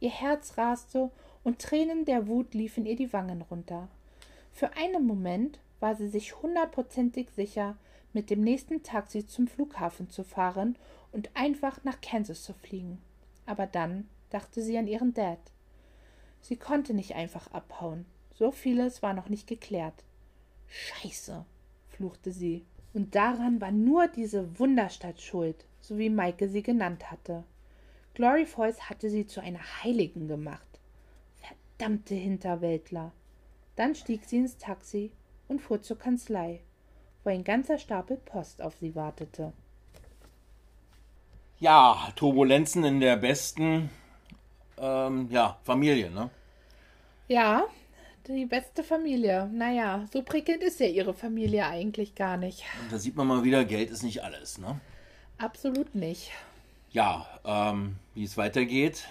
Ihr Herz raste und Tränen der Wut liefen ihr die Wangen runter. Für einen Moment war sie sich hundertprozentig sicher, mit dem nächsten Taxi zum Flughafen zu fahren und einfach nach Kansas zu fliegen. Aber dann dachte sie an ihren Dad. Sie konnte nicht einfach abhauen. So vieles war noch nicht geklärt. Scheiße, fluchte sie. Und daran war nur diese Wunderstadt schuld, so wie Maike sie genannt hatte. Glory Falls hatte sie zu einer Heiligen gemacht. Verdammte Hinterwäldler. Dann stieg sie ins Taxi und fuhr zur Kanzlei, wo ein ganzer Stapel Post auf sie wartete. Ja, Turbulenzen in der besten ähm, ja, Familie, ne? Ja, die beste Familie. Naja, so prickelnd ist ja ihre Familie eigentlich gar nicht. Und da sieht man mal wieder, Geld ist nicht alles, ne? Absolut nicht. Ja, ähm, wie es weitergeht,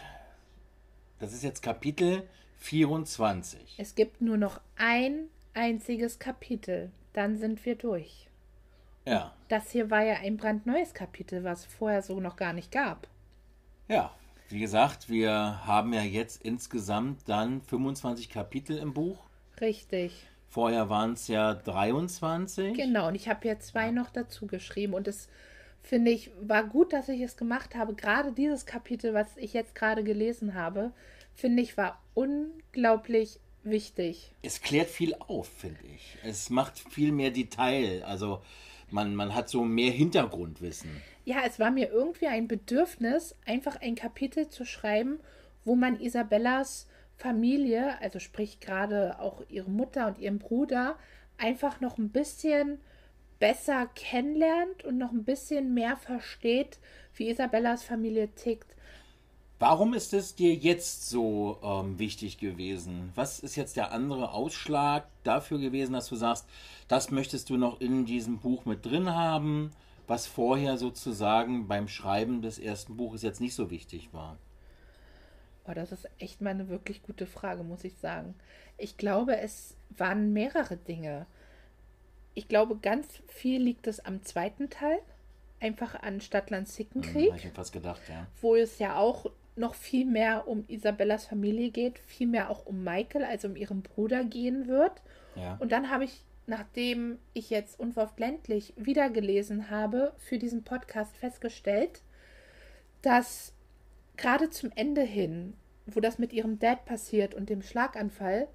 das ist jetzt Kapitel 24. Es gibt nur noch ein einziges Kapitel, dann sind wir durch. Ja. Das hier war ja ein brandneues Kapitel, was vorher so noch gar nicht gab. Ja, wie gesagt, wir haben ja jetzt insgesamt dann 25 Kapitel im Buch. Richtig. Vorher waren es ja 23. Genau, und ich habe ja zwei noch dazu geschrieben und es finde ich war gut, dass ich es gemacht habe. Gerade dieses Kapitel, was ich jetzt gerade gelesen habe, finde ich war unglaublich wichtig. Es klärt viel auf, finde ich. Es macht viel mehr Detail. Also man, man hat so mehr Hintergrundwissen. Ja, es war mir irgendwie ein Bedürfnis, einfach ein Kapitel zu schreiben, wo man Isabellas Familie, also sprich gerade auch ihre Mutter und ihren Bruder, einfach noch ein bisschen besser kennenlernt und noch ein bisschen mehr versteht, wie Isabellas Familie tickt. Warum ist es dir jetzt so ähm, wichtig gewesen? Was ist jetzt der andere Ausschlag dafür gewesen, dass du sagst, das möchtest du noch in diesem Buch mit drin haben, was vorher sozusagen beim Schreiben des ersten Buches jetzt nicht so wichtig war? Oh, das ist echt mal eine wirklich gute Frage, muss ich sagen. Ich glaube, es waren mehrere Dinge. Ich glaube, ganz viel liegt es am zweiten Teil, einfach an Stadtland Sickenkrieg. Hm, ich fast gedacht, ja. Wo es ja auch noch viel mehr um Isabellas Familie geht, viel mehr auch um Michael, also um ihren Bruder gehen wird. Ja. Und dann habe ich, nachdem ich jetzt unverhofft ländlich wiedergelesen habe, für diesen Podcast festgestellt, dass gerade zum Ende hin, wo das mit ihrem Dad passiert und dem Schlaganfall,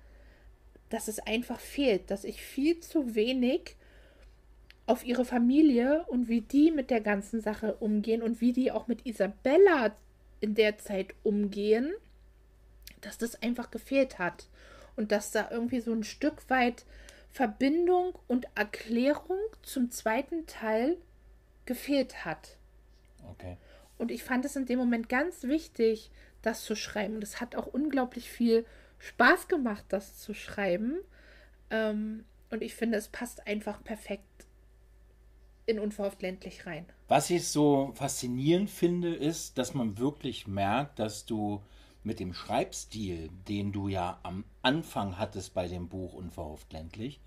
dass es einfach fehlt, dass ich viel zu wenig auf ihre Familie und wie die mit der ganzen Sache umgehen und wie die auch mit Isabella in der Zeit umgehen, dass das einfach gefehlt hat. Und dass da irgendwie so ein Stück weit Verbindung und Erklärung zum zweiten Teil gefehlt hat. Okay. Und ich fand es in dem Moment ganz wichtig, das zu schreiben. Und es hat auch unglaublich viel Spaß gemacht, das zu schreiben. Ähm, und ich finde, es passt einfach perfekt in Unverhofft ländlich rein. Was ich so faszinierend finde, ist, dass man wirklich merkt, dass du mit dem Schreibstil, den du ja am Anfang hattest bei dem Buch Unverhofft ländlich,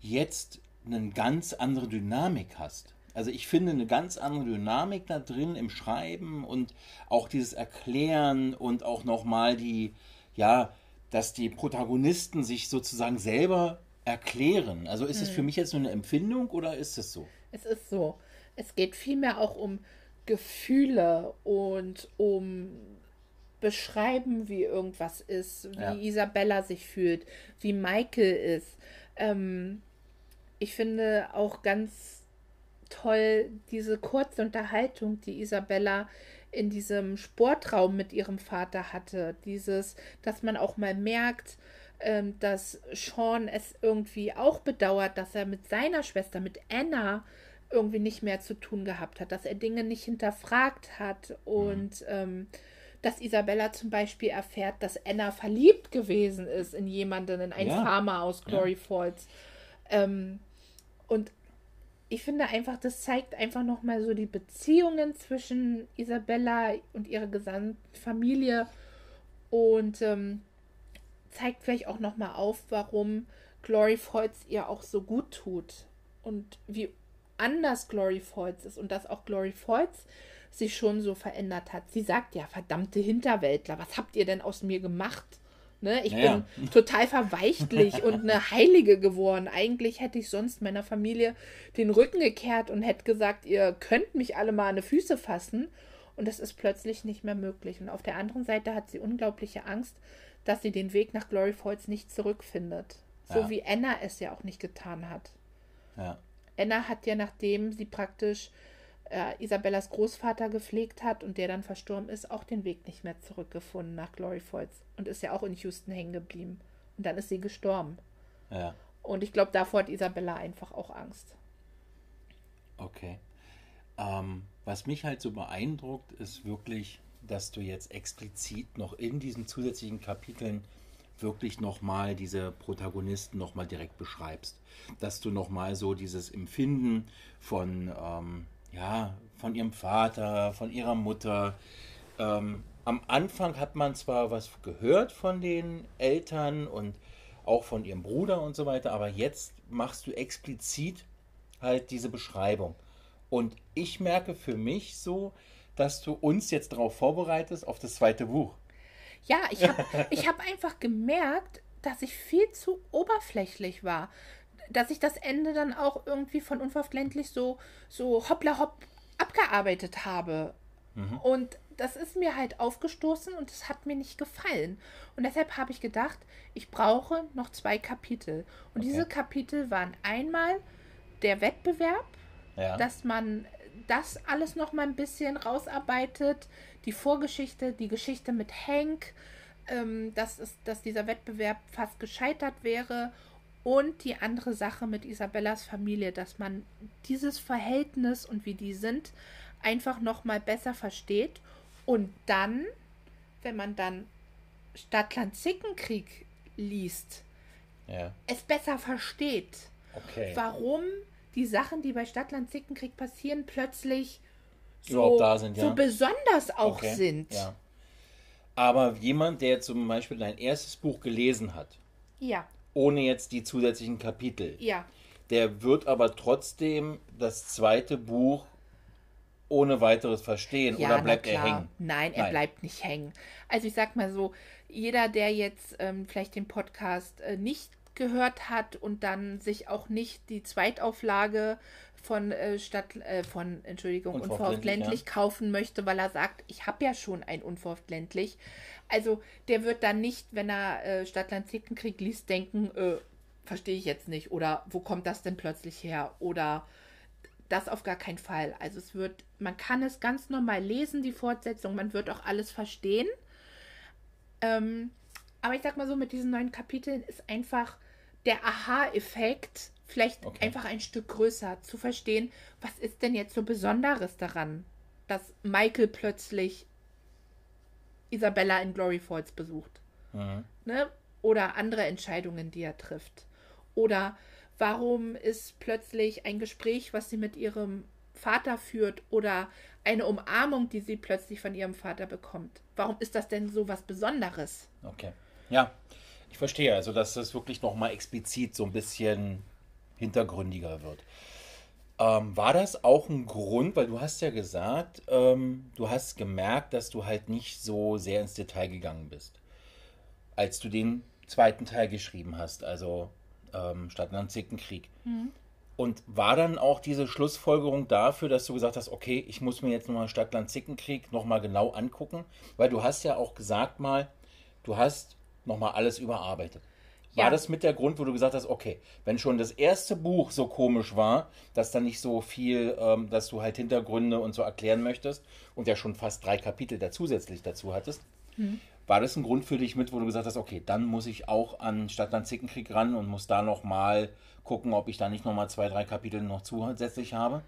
jetzt eine ganz andere Dynamik hast. Also ich finde eine ganz andere Dynamik da drin im Schreiben und auch dieses Erklären und auch nochmal die, ja, dass die Protagonisten sich sozusagen selber erklären. Also ist es für hm. mich jetzt nur eine Empfindung oder ist es so? Es ist so. Es geht vielmehr auch um Gefühle und um beschreiben, wie irgendwas ist, wie ja. Isabella sich fühlt, wie Michael ist. Ähm, ich finde auch ganz toll diese kurze Unterhaltung, die Isabella in diesem Sportraum mit ihrem Vater hatte. Dieses, dass man auch mal merkt, ähm, dass Sean es irgendwie auch bedauert, dass er mit seiner Schwester, mit Anna, irgendwie nicht mehr zu tun gehabt hat, dass er Dinge nicht hinterfragt hat und mhm. ähm, dass Isabella zum Beispiel erfährt, dass Anna verliebt gewesen ist in jemanden, in einen ja. Farmer aus Glory ja. Falls. Ähm, und ich finde einfach, das zeigt einfach nochmal so die Beziehungen zwischen Isabella und ihrer gesamten Familie und ähm, zeigt vielleicht auch nochmal auf, warum Glory Falls ihr auch so gut tut und wie anders Glory Falls ist und dass auch Glory Falls sich schon so verändert hat. Sie sagt ja, verdammte Hinterwäldler, was habt ihr denn aus mir gemacht? Ne? Ich naja. bin total verweichtlich und eine [LAUGHS] Heilige geworden. Eigentlich hätte ich sonst meiner Familie den Rücken gekehrt und hätte gesagt, ihr könnt mich alle mal an die Füße fassen. und es ist plötzlich nicht mehr möglich. Und auf der anderen Seite hat sie unglaubliche Angst, dass sie den Weg nach Glory Falls nicht zurückfindet. So Ja. wie Anna es ja auch nicht getan hat. Ja. Anna hat ja, nachdem sie praktisch äh, Isabellas Großvater gepflegt hat und der dann verstorben ist, auch den Weg nicht mehr zurückgefunden nach Glory Falls und ist ja auch in Houston hängen geblieben. Und dann ist sie gestorben. Ja. Und ich glaube, davor hat Isabella einfach auch Angst. Okay. Ähm, was mich halt so beeindruckt, ist wirklich, dass du jetzt explizit noch in diesen zusätzlichen Kapiteln wirklich nochmal diese Protagonisten nochmal direkt beschreibst. Dass du nochmal so dieses Empfinden von, ähm, ja, von ihrem Vater, von ihrer Mutter. Ähm, am Anfang hat man zwar was gehört von den Eltern und auch von ihrem Bruder und so weiter, aber jetzt machst du explizit halt diese Beschreibung. Und ich merke für mich so, dass du uns jetzt darauf vorbereitest auf das zweite Buch. Ja, ich habe ich hab einfach gemerkt, dass ich viel zu oberflächlich war. Dass ich das Ende dann auch irgendwie von unverhofft ländlich so, so hoppla hopp abgearbeitet habe. Und das ist mir halt aufgestoßen und es hat mir nicht gefallen. Und deshalb habe ich gedacht, ich brauche noch zwei Kapitel. Und Okay. diese Kapitel waren einmal der Wettbewerb, Ja. dass man das alles noch mal ein bisschen rausarbeitet, die Vorgeschichte, die Geschichte mit Hank, ähm, dass, es, dass dieser Wettbewerb fast gescheitert wäre und die andere Sache mit Isabellas Familie, dass man dieses Verhältnis und wie die sind, einfach noch mal besser versteht und dann, wenn man dann Stadtland Zickenkrieg liest, ja. es besser versteht Okay. warum die Sachen, die bei Stadtland Zickenkrieg passieren, plötzlich so, sind, ja. so besonders auch Okay, sind. Ja. Aber jemand, der zum Beispiel dein erstes Buch gelesen hat, ja, ohne jetzt die zusätzlichen Kapitel, ja. der wird aber trotzdem das zweite Buch ohne weiteres verstehen Ja, oder bleibt er hängen? Nein, er Nein. bleibt nicht hängen. Also ich sag mal so, jeder, der jetzt ähm, vielleicht den Podcast äh, nicht gehört hat und dann sich auch nicht die Zweitauflage von äh, Stadt äh, von Entschuldigung Unverhofft ländlich, ländlich kaufen möchte, weil er sagt, ich habe ja schon ein unverhofft ländlich. Also der wird dann nicht, wenn er äh, Stadtland Zickenkrieg liest, denken, äh, verstehe ich jetzt nicht oder wo kommt das denn plötzlich her oder das auf gar keinen Fall. Also es wird, man kann es ganz normal lesen, die Fortsetzung, man wird auch alles verstehen. Ähm, aber ich sag mal so, mit diesen neuen Kapiteln ist einfach der Aha-Effekt vielleicht Okay. einfach ein Stück größer, zu verstehen, was ist denn jetzt so Besonderes daran, dass Michael plötzlich Isabella in Glory Falls besucht Mhm. ne? Oder andere Entscheidungen, die er trifft. Oder warum ist plötzlich ein Gespräch, was sie mit ihrem Vater führt, oder eine Umarmung, die sie plötzlich von ihrem Vater bekommt. Warum ist das denn so was Besonderes? Okay. Ja, ich verstehe. Also, dass das wirklich nochmal explizit so ein bisschen hintergründiger wird. Ähm, war das auch ein Grund, weil du hast ja gesagt, ähm, du hast gemerkt, dass du halt nicht so sehr ins Detail gegangen bist, als du den zweiten Teil geschrieben hast, also ähm, Stadtland Zickenkrieg. Und war dann auch diese Schlussfolgerung dafür, dass du gesagt hast, okay, ich muss mir jetzt nochmal Stadtland Zickenkrieg nochmal genau angucken? Weil du hast ja auch gesagt mal, du hast nochmal alles überarbeitet. War Ja. das mit der Grund, wo du gesagt hast, okay, wenn schon das erste Buch so komisch war, dass da nicht so viel, ähm, dass du halt Hintergründe und so erklären möchtest und ja schon fast drei Kapitel da zusätzlich dazu hattest, war das ein Grund für dich mit, wo du gesagt hast, okay, dann muss ich auch an Stadtland Zickenkrieg ran und muss da nochmal gucken, ob ich da nicht nochmal zwei, drei Kapitel noch zusätzlich habe?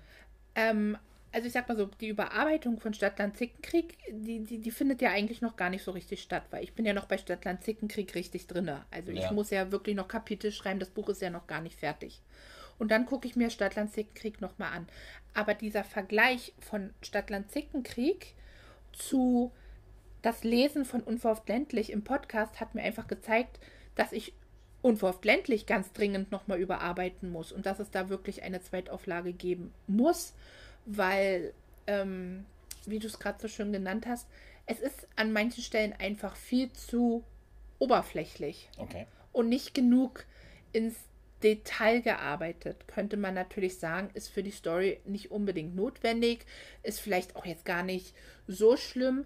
Ähm, also ich sag mal so, die Überarbeitung von Stadtland Zickenkrieg, die, die, die findet ja eigentlich noch gar nicht so richtig statt, weil ich bin ja noch bei Stadtland Zickenkrieg richtig drinne. Also ich Ja. muss ja wirklich noch Kapitel schreiben, das Buch ist ja noch gar nicht fertig. Und dann gucke ich mir Stadtland Zickenkrieg nochmal an. Aber dieser Vergleich von Stadtland Zickenkrieg zu das Lesen von Unverhofft ländlich im Podcast hat mir einfach gezeigt, dass ich Unverhofft ländlich ganz dringend nochmal überarbeiten muss und dass es da wirklich eine Zweitauflage geben muss, weil, ähm, wie du es gerade so schön genannt hast, es ist an manchen Stellen einfach viel zu oberflächlich Okay. und nicht genug ins Detail gearbeitet, könnte man natürlich sagen, ist für die Story nicht unbedingt notwendig, ist vielleicht auch jetzt gar nicht so schlimm,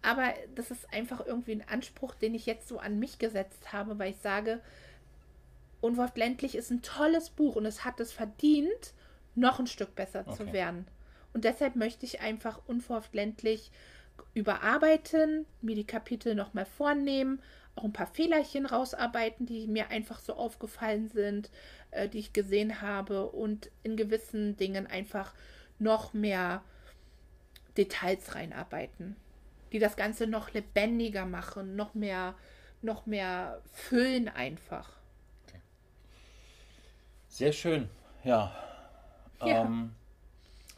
aber das ist einfach irgendwie ein Anspruch, den ich jetzt so an mich gesetzt habe, weil ich sage, Unwort ländlich ist ein tolles Buch und es hat es verdient, noch ein Stück besser okay. zu werden. Und deshalb möchte ich einfach unverhofft ländlich überarbeiten, mir die Kapitel nochmal vornehmen, auch ein paar Fehlerchen rausarbeiten, die mir einfach so aufgefallen sind, äh, die ich gesehen habe und in gewissen Dingen einfach noch mehr Details reinarbeiten, die das Ganze noch lebendiger machen, noch mehr, noch mehr füllen einfach. Sehr schön, ja. ja. Ähm,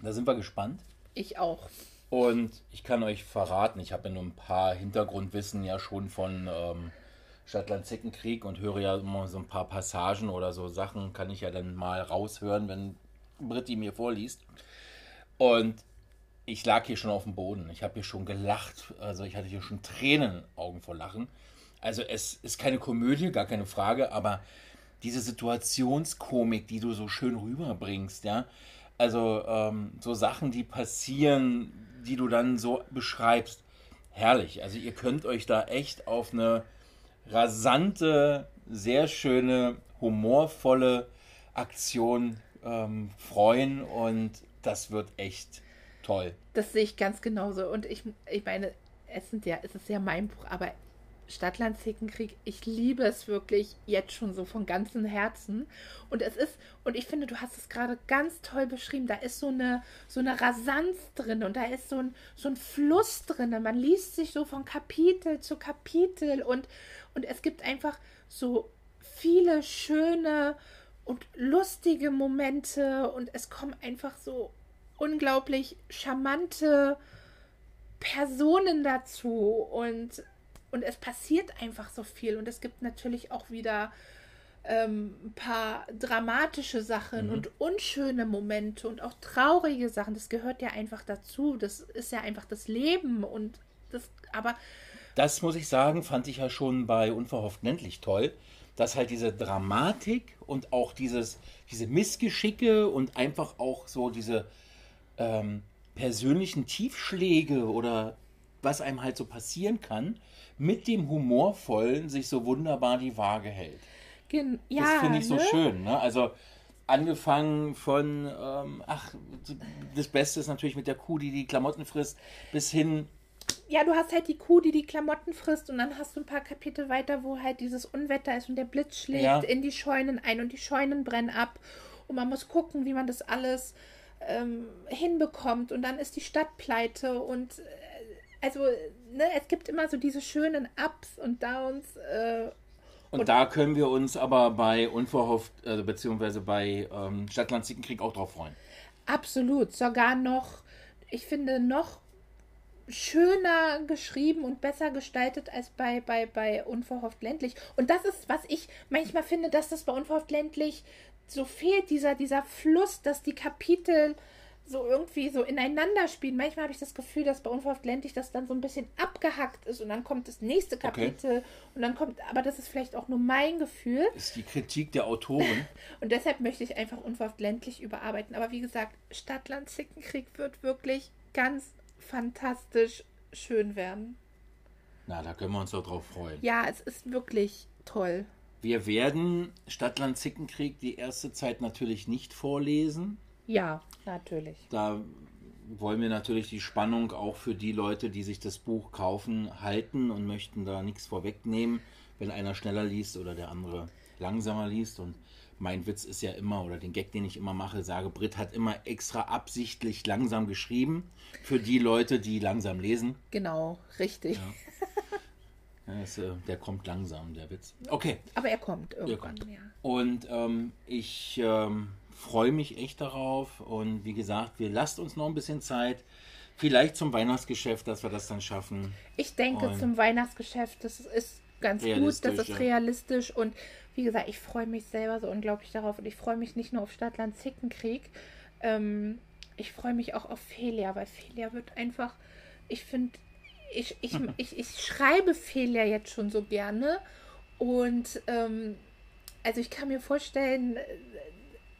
da sind wir gespannt. Ich auch. Und ich kann euch verraten, ich habe ja nur ein paar Hintergrundwissen ja schon von ähm, Stadtland-Zickenkrieg und höre ja immer so ein paar Passagen oder so Sachen, kann ich ja dann mal raushören, wenn Britti mir vorliest. Und ich lag hier schon auf dem Boden. Ich habe hier schon gelacht. Also ich hatte hier schon Tränen Augen vor Lachen. Also es ist keine Komödie, gar keine Frage, aber diese Situationskomik, die du so schön rüberbringst, ja. Also ähm, so Sachen, die passieren, die du dann so beschreibst. Herrlich. Also ihr könnt euch da echt auf eine rasante, sehr schöne, humorvolle Aktion ähm, freuen und das wird echt toll. Das sehe ich ganz genauso. Und ich, ich meine, es sind ja, es ist ja mein Buch, aber Stadtland Zickenkrieg, ich liebe es wirklich jetzt schon so von ganzem Herzen. Und es ist, und ich finde, du hast es gerade ganz toll beschrieben, da ist so eine, so eine Rasanz drin und da ist so ein, so ein Fluss drin. Man liest sich so von Kapitel zu Kapitel und, und es gibt einfach so viele schöne und lustige Momente und es kommen einfach so unglaublich charmante Personen dazu und und es passiert einfach so viel. Und es gibt natürlich auch wieder ähm, ein paar dramatische Sachen mhm. und unschöne Momente und auch traurige Sachen. Das gehört ja einfach dazu. Das ist ja einfach das Leben. Und das, aber. Das muss ich sagen, fand ich ja schon bei Unverhofft ländlich toll, dass halt diese Dramatik und auch dieses, diese Missgeschicke und einfach auch so diese ähm, persönlichen Tiefschläge oder was einem halt so passieren kann, mit dem Humorvollen sich so wunderbar die Waage hält. Gen ja, das finde ich ne? so schön. Ne? Also angefangen von, ähm, ach, das Beste ist natürlich mit der Kuh, die die Klamotten frisst, bis hin. Ja, du hast halt die Kuh, die die Klamotten frisst und dann hast du ein paar Kapitel weiter, wo halt dieses Unwetter ist und der Blitz schlägt ja. in die Scheunen ein und die Scheunen brennen ab und man muss gucken, wie man das alles ähm, hinbekommt und dann ist die Stadt pleite und äh, also ne, es gibt immer so diese schönen Ups und Downs. Äh, und, und, da können wir uns aber bei Unverhofft, äh, beziehungsweise bei ähm, Stadtland Zickenkrieg auch drauf freuen. Absolut. Sogar noch, ich finde, noch schöner geschrieben und besser gestaltet als bei, bei, bei Unverhofft ländlich. Und das ist, was ich manchmal finde, dass das bei Unverhofft ländlich so fehlt, dieser, dieser Fluss, dass die Kapitel so irgendwie so ineinander spielen. Manchmal habe ich das Gefühl, dass bei Unverhofft ländlich das dann so ein bisschen abgehackt ist und dann kommt das nächste Kapitel okay. und dann kommt, aber das ist vielleicht auch nur mein Gefühl. Das ist die Kritik der Autorin. [LAUGHS] und deshalb möchte ich einfach Unverhofft ländlich überarbeiten. Aber wie gesagt, Stadtland Zickenkrieg wird wirklich ganz fantastisch schön werden. Na, da können wir uns doch drauf freuen. Ja, es ist wirklich toll. Wir werden Stadtland Zickenkrieg die erste Zeit natürlich nicht vorlesen. Ja, natürlich. Da wollen wir natürlich die Spannung auch für die Leute, die sich das Buch kaufen, halten und möchten da nichts vorwegnehmen, wenn einer schneller liest oder der andere langsamer liest. Und mein Witz ist ja immer, oder den Gag, den ich immer mache, sage, Brit hat immer extra absichtlich langsam geschrieben für die Leute, die langsam lesen. Genau, richtig. Ja. ja ist, äh, der kommt langsam, der Witz. Okay. Aber er kommt irgendwann, er kommt. ja. Und ähm, ich ähm, freue mich echt darauf. Und wie gesagt, wir lasst uns noch ein bisschen Zeit. Vielleicht zum Weihnachtsgeschäft, dass wir das dann schaffen. Ich denke, und zum Weihnachtsgeschäft, das ist ganz gut, das ist ja. realistisch. Und wie gesagt, ich freue mich selber so unglaublich darauf. Und ich freue mich nicht nur auf Stadtland Zickenkrieg. Ähm, ich freue mich auch auf Felia, weil Felia wird einfach, ich finde, ich, ich, [LAUGHS] ich, ich schreibe Felia jetzt schon so gerne. Und ähm, also ich kann mir vorstellen,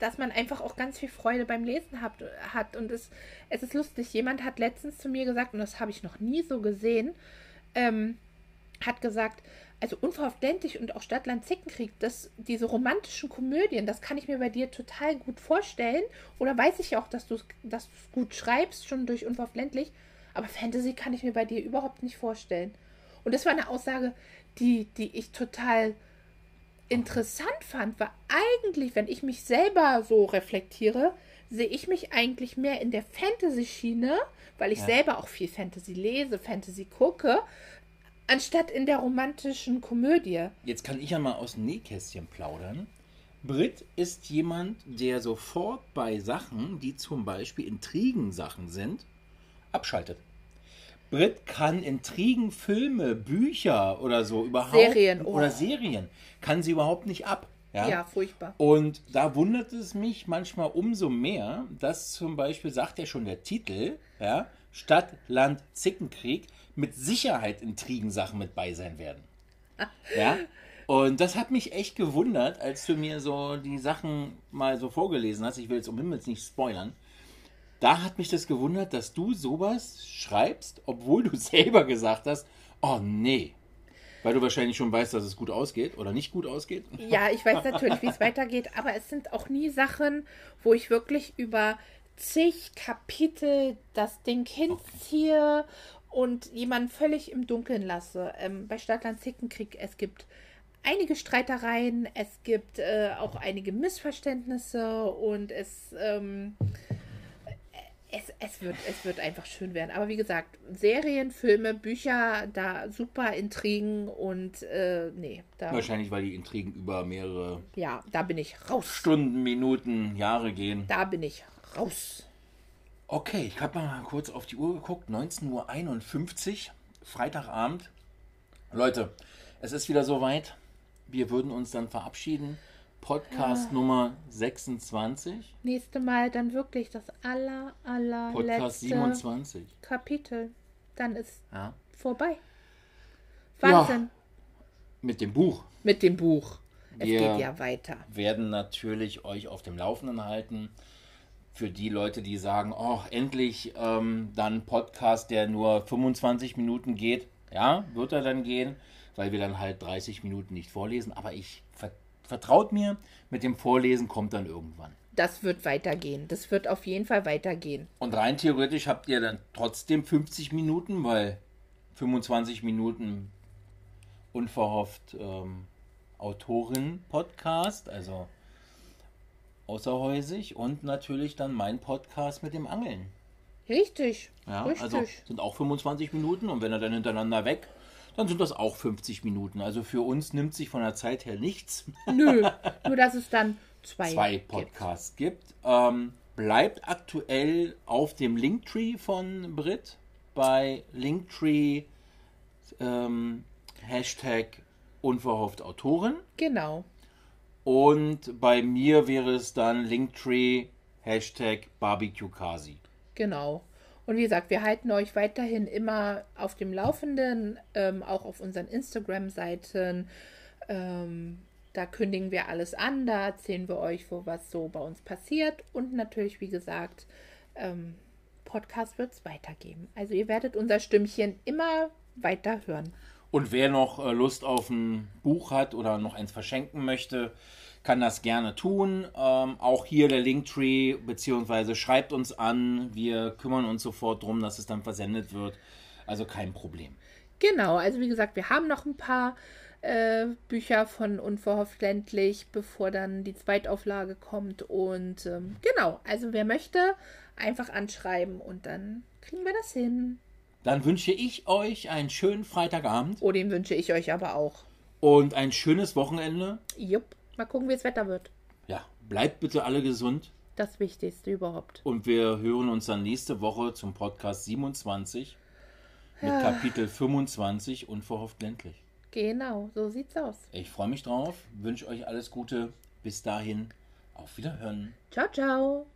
dass man einfach auch ganz viel Freude beim Lesen hat. hat. Und es, es ist lustig, jemand hat letztens zu mir gesagt, und das habe ich noch nie so gesehen, ähm, hat gesagt, also unverhofft ländlich und auch Stadtland Zickenkrieg, das, diese romantischen Komödien, das kann ich mir bei dir total gut vorstellen. Oder weiß ich auch, dass du es dass gut schreibst, schon durch unverhofft ländlich. Aber Fantasy kann ich mir bei dir überhaupt nicht vorstellen. Und das war eine Aussage, die, die ich total interessant fand, war eigentlich, wenn ich mich selber so reflektiere, sehe ich mich eigentlich mehr in der Fantasy-Schiene, weil ich ja. selber auch viel Fantasy lese, Fantasy gucke, anstatt in der romantischen Komödie. Jetzt kann ich ja mal aus dem Nähkästchen plaudern. Brit ist jemand, der sofort bei Sachen, die zum Beispiel Intrigensachen sind, abschaltet. Brit kann Intrigen, Filme, Bücher oder so überhaupt Serien oh. oder Serien kann sie überhaupt nicht ab. Ja? ja, furchtbar. Und da wundert es mich manchmal umso mehr, dass zum Beispiel, sagt ja schon der Titel, ja, Stadt, Land, Zickenkrieg, mit Sicherheit Intrigensachen mit bei sein werden. [LAUGHS] ja. Und das hat mich echt gewundert, als du mir so die Sachen mal so vorgelesen hast. Ich will jetzt um Himmels nicht spoilern da hat mich das gewundert, dass du sowas schreibst, obwohl du [LAUGHS] selber gesagt hast, oh nee. Weil du wahrscheinlich schon weißt, dass es gut ausgeht oder nicht gut ausgeht. Ja, [LAUGHS] ich weiß natürlich, wie es weitergeht, aber es sind auch nie Sachen, wo ich wirklich über zig Kapitel das Ding hinziehe okay. und jemanden völlig im Dunkeln lasse. Ähm, bei Stadtland Zickenkrieg, es gibt einige Streitereien, es gibt äh, auch einige Missverständnisse und es ähm, es, es, wird, es wird einfach schön werden. Aber wie gesagt, Serien, Filme, Bücher, da super Intrigen und äh, nee. Da, Wahrscheinlich, weil die Intrigen über mehrere ja, da bin ich raus. Stunden, Minuten, Jahre gehen. Da bin ich raus. Okay, ich habe mal kurz auf die Uhr geguckt. 19.51 Uhr, Freitagabend. Leute, es ist wieder soweit. Wir würden uns dann verabschieden. Podcast ah. Nummer 26. Nächste Mal dann wirklich das aller, aller Podcast 27. Kapitel. Dann ist ja. vorbei. Wahnsinn. Ja, mit dem Buch. Mit dem Buch. Es Wir geht ja weiter. werden natürlich euch auf dem Laufenden halten. Für die Leute, die sagen, oh, endlich ähm, dann Podcast, der nur 25 Minuten geht. Ja, wird er dann gehen, weil wir dann halt 30 Minuten nicht vorlesen. Aber ich vertraut mir, mit dem Vorlesen kommt dann irgendwann. Das wird weitergehen. Das wird auf jeden Fall weitergehen. Und rein theoretisch habt ihr dann trotzdem 50 Minuten, weil 25 Minuten unverhofft ähm, Autorin-Podcast, also außerhäusig und natürlich dann mein Podcast mit dem Angeln. Richtig. Ja, richtig. also sind auch 25 Minuten und wenn er dann hintereinander weg dann sind das auch 50 Minuten. Also für uns nimmt sich von der Zeit her nichts. [LAUGHS] Nö, nur dass es dann zwei, zwei Podcasts gibt. gibt. Ähm, bleibt aktuell auf dem Linktree von Brit bei Linktree ähm, Hashtag unverhofft Autoren. Genau. Und bei mir wäre es dann Linktree Hashtag Barbecue Kasi. Genau. Und wie gesagt, wir halten euch weiterhin immer auf dem Laufenden, ähm, auch auf unseren Instagram-Seiten. Ähm, da kündigen wir alles an, da erzählen wir euch, wo was so bei uns passiert. Und natürlich, wie gesagt, ähm, Podcast wird es weitergeben. Also ihr werdet unser Stimmchen immer weiter hören. Und wer noch äh, Lust auf ein Buch hat oder noch eins verschenken möchte, kann das gerne tun. Ähm, auch hier der Linktree, beziehungsweise schreibt uns an. Wir kümmern uns sofort darum, dass es dann versendet wird. Also kein Problem. Genau, also wie gesagt, wir haben noch ein paar äh, Bücher von Unverhofft ländlich, bevor dann die Zweitauflage kommt. Und ähm, genau, also wer möchte, einfach anschreiben und dann kriegen wir das hin. Dann wünsche ich euch einen schönen Freitagabend. Oh, den wünsche ich euch aber auch. Und ein schönes Wochenende. Jupp. Mal gucken, wie das Wetter wird. Ja, bleibt bitte alle gesund. Das Wichtigste überhaupt. Und wir hören uns dann nächste Woche zum Podcast 27 mit ja. Kapitel 25 Unverhofft ländlich. Genau, so sieht's aus. Ich freue mich drauf, wünsche euch alles Gute. Bis dahin, auf Wiederhören. Ciao, ciao.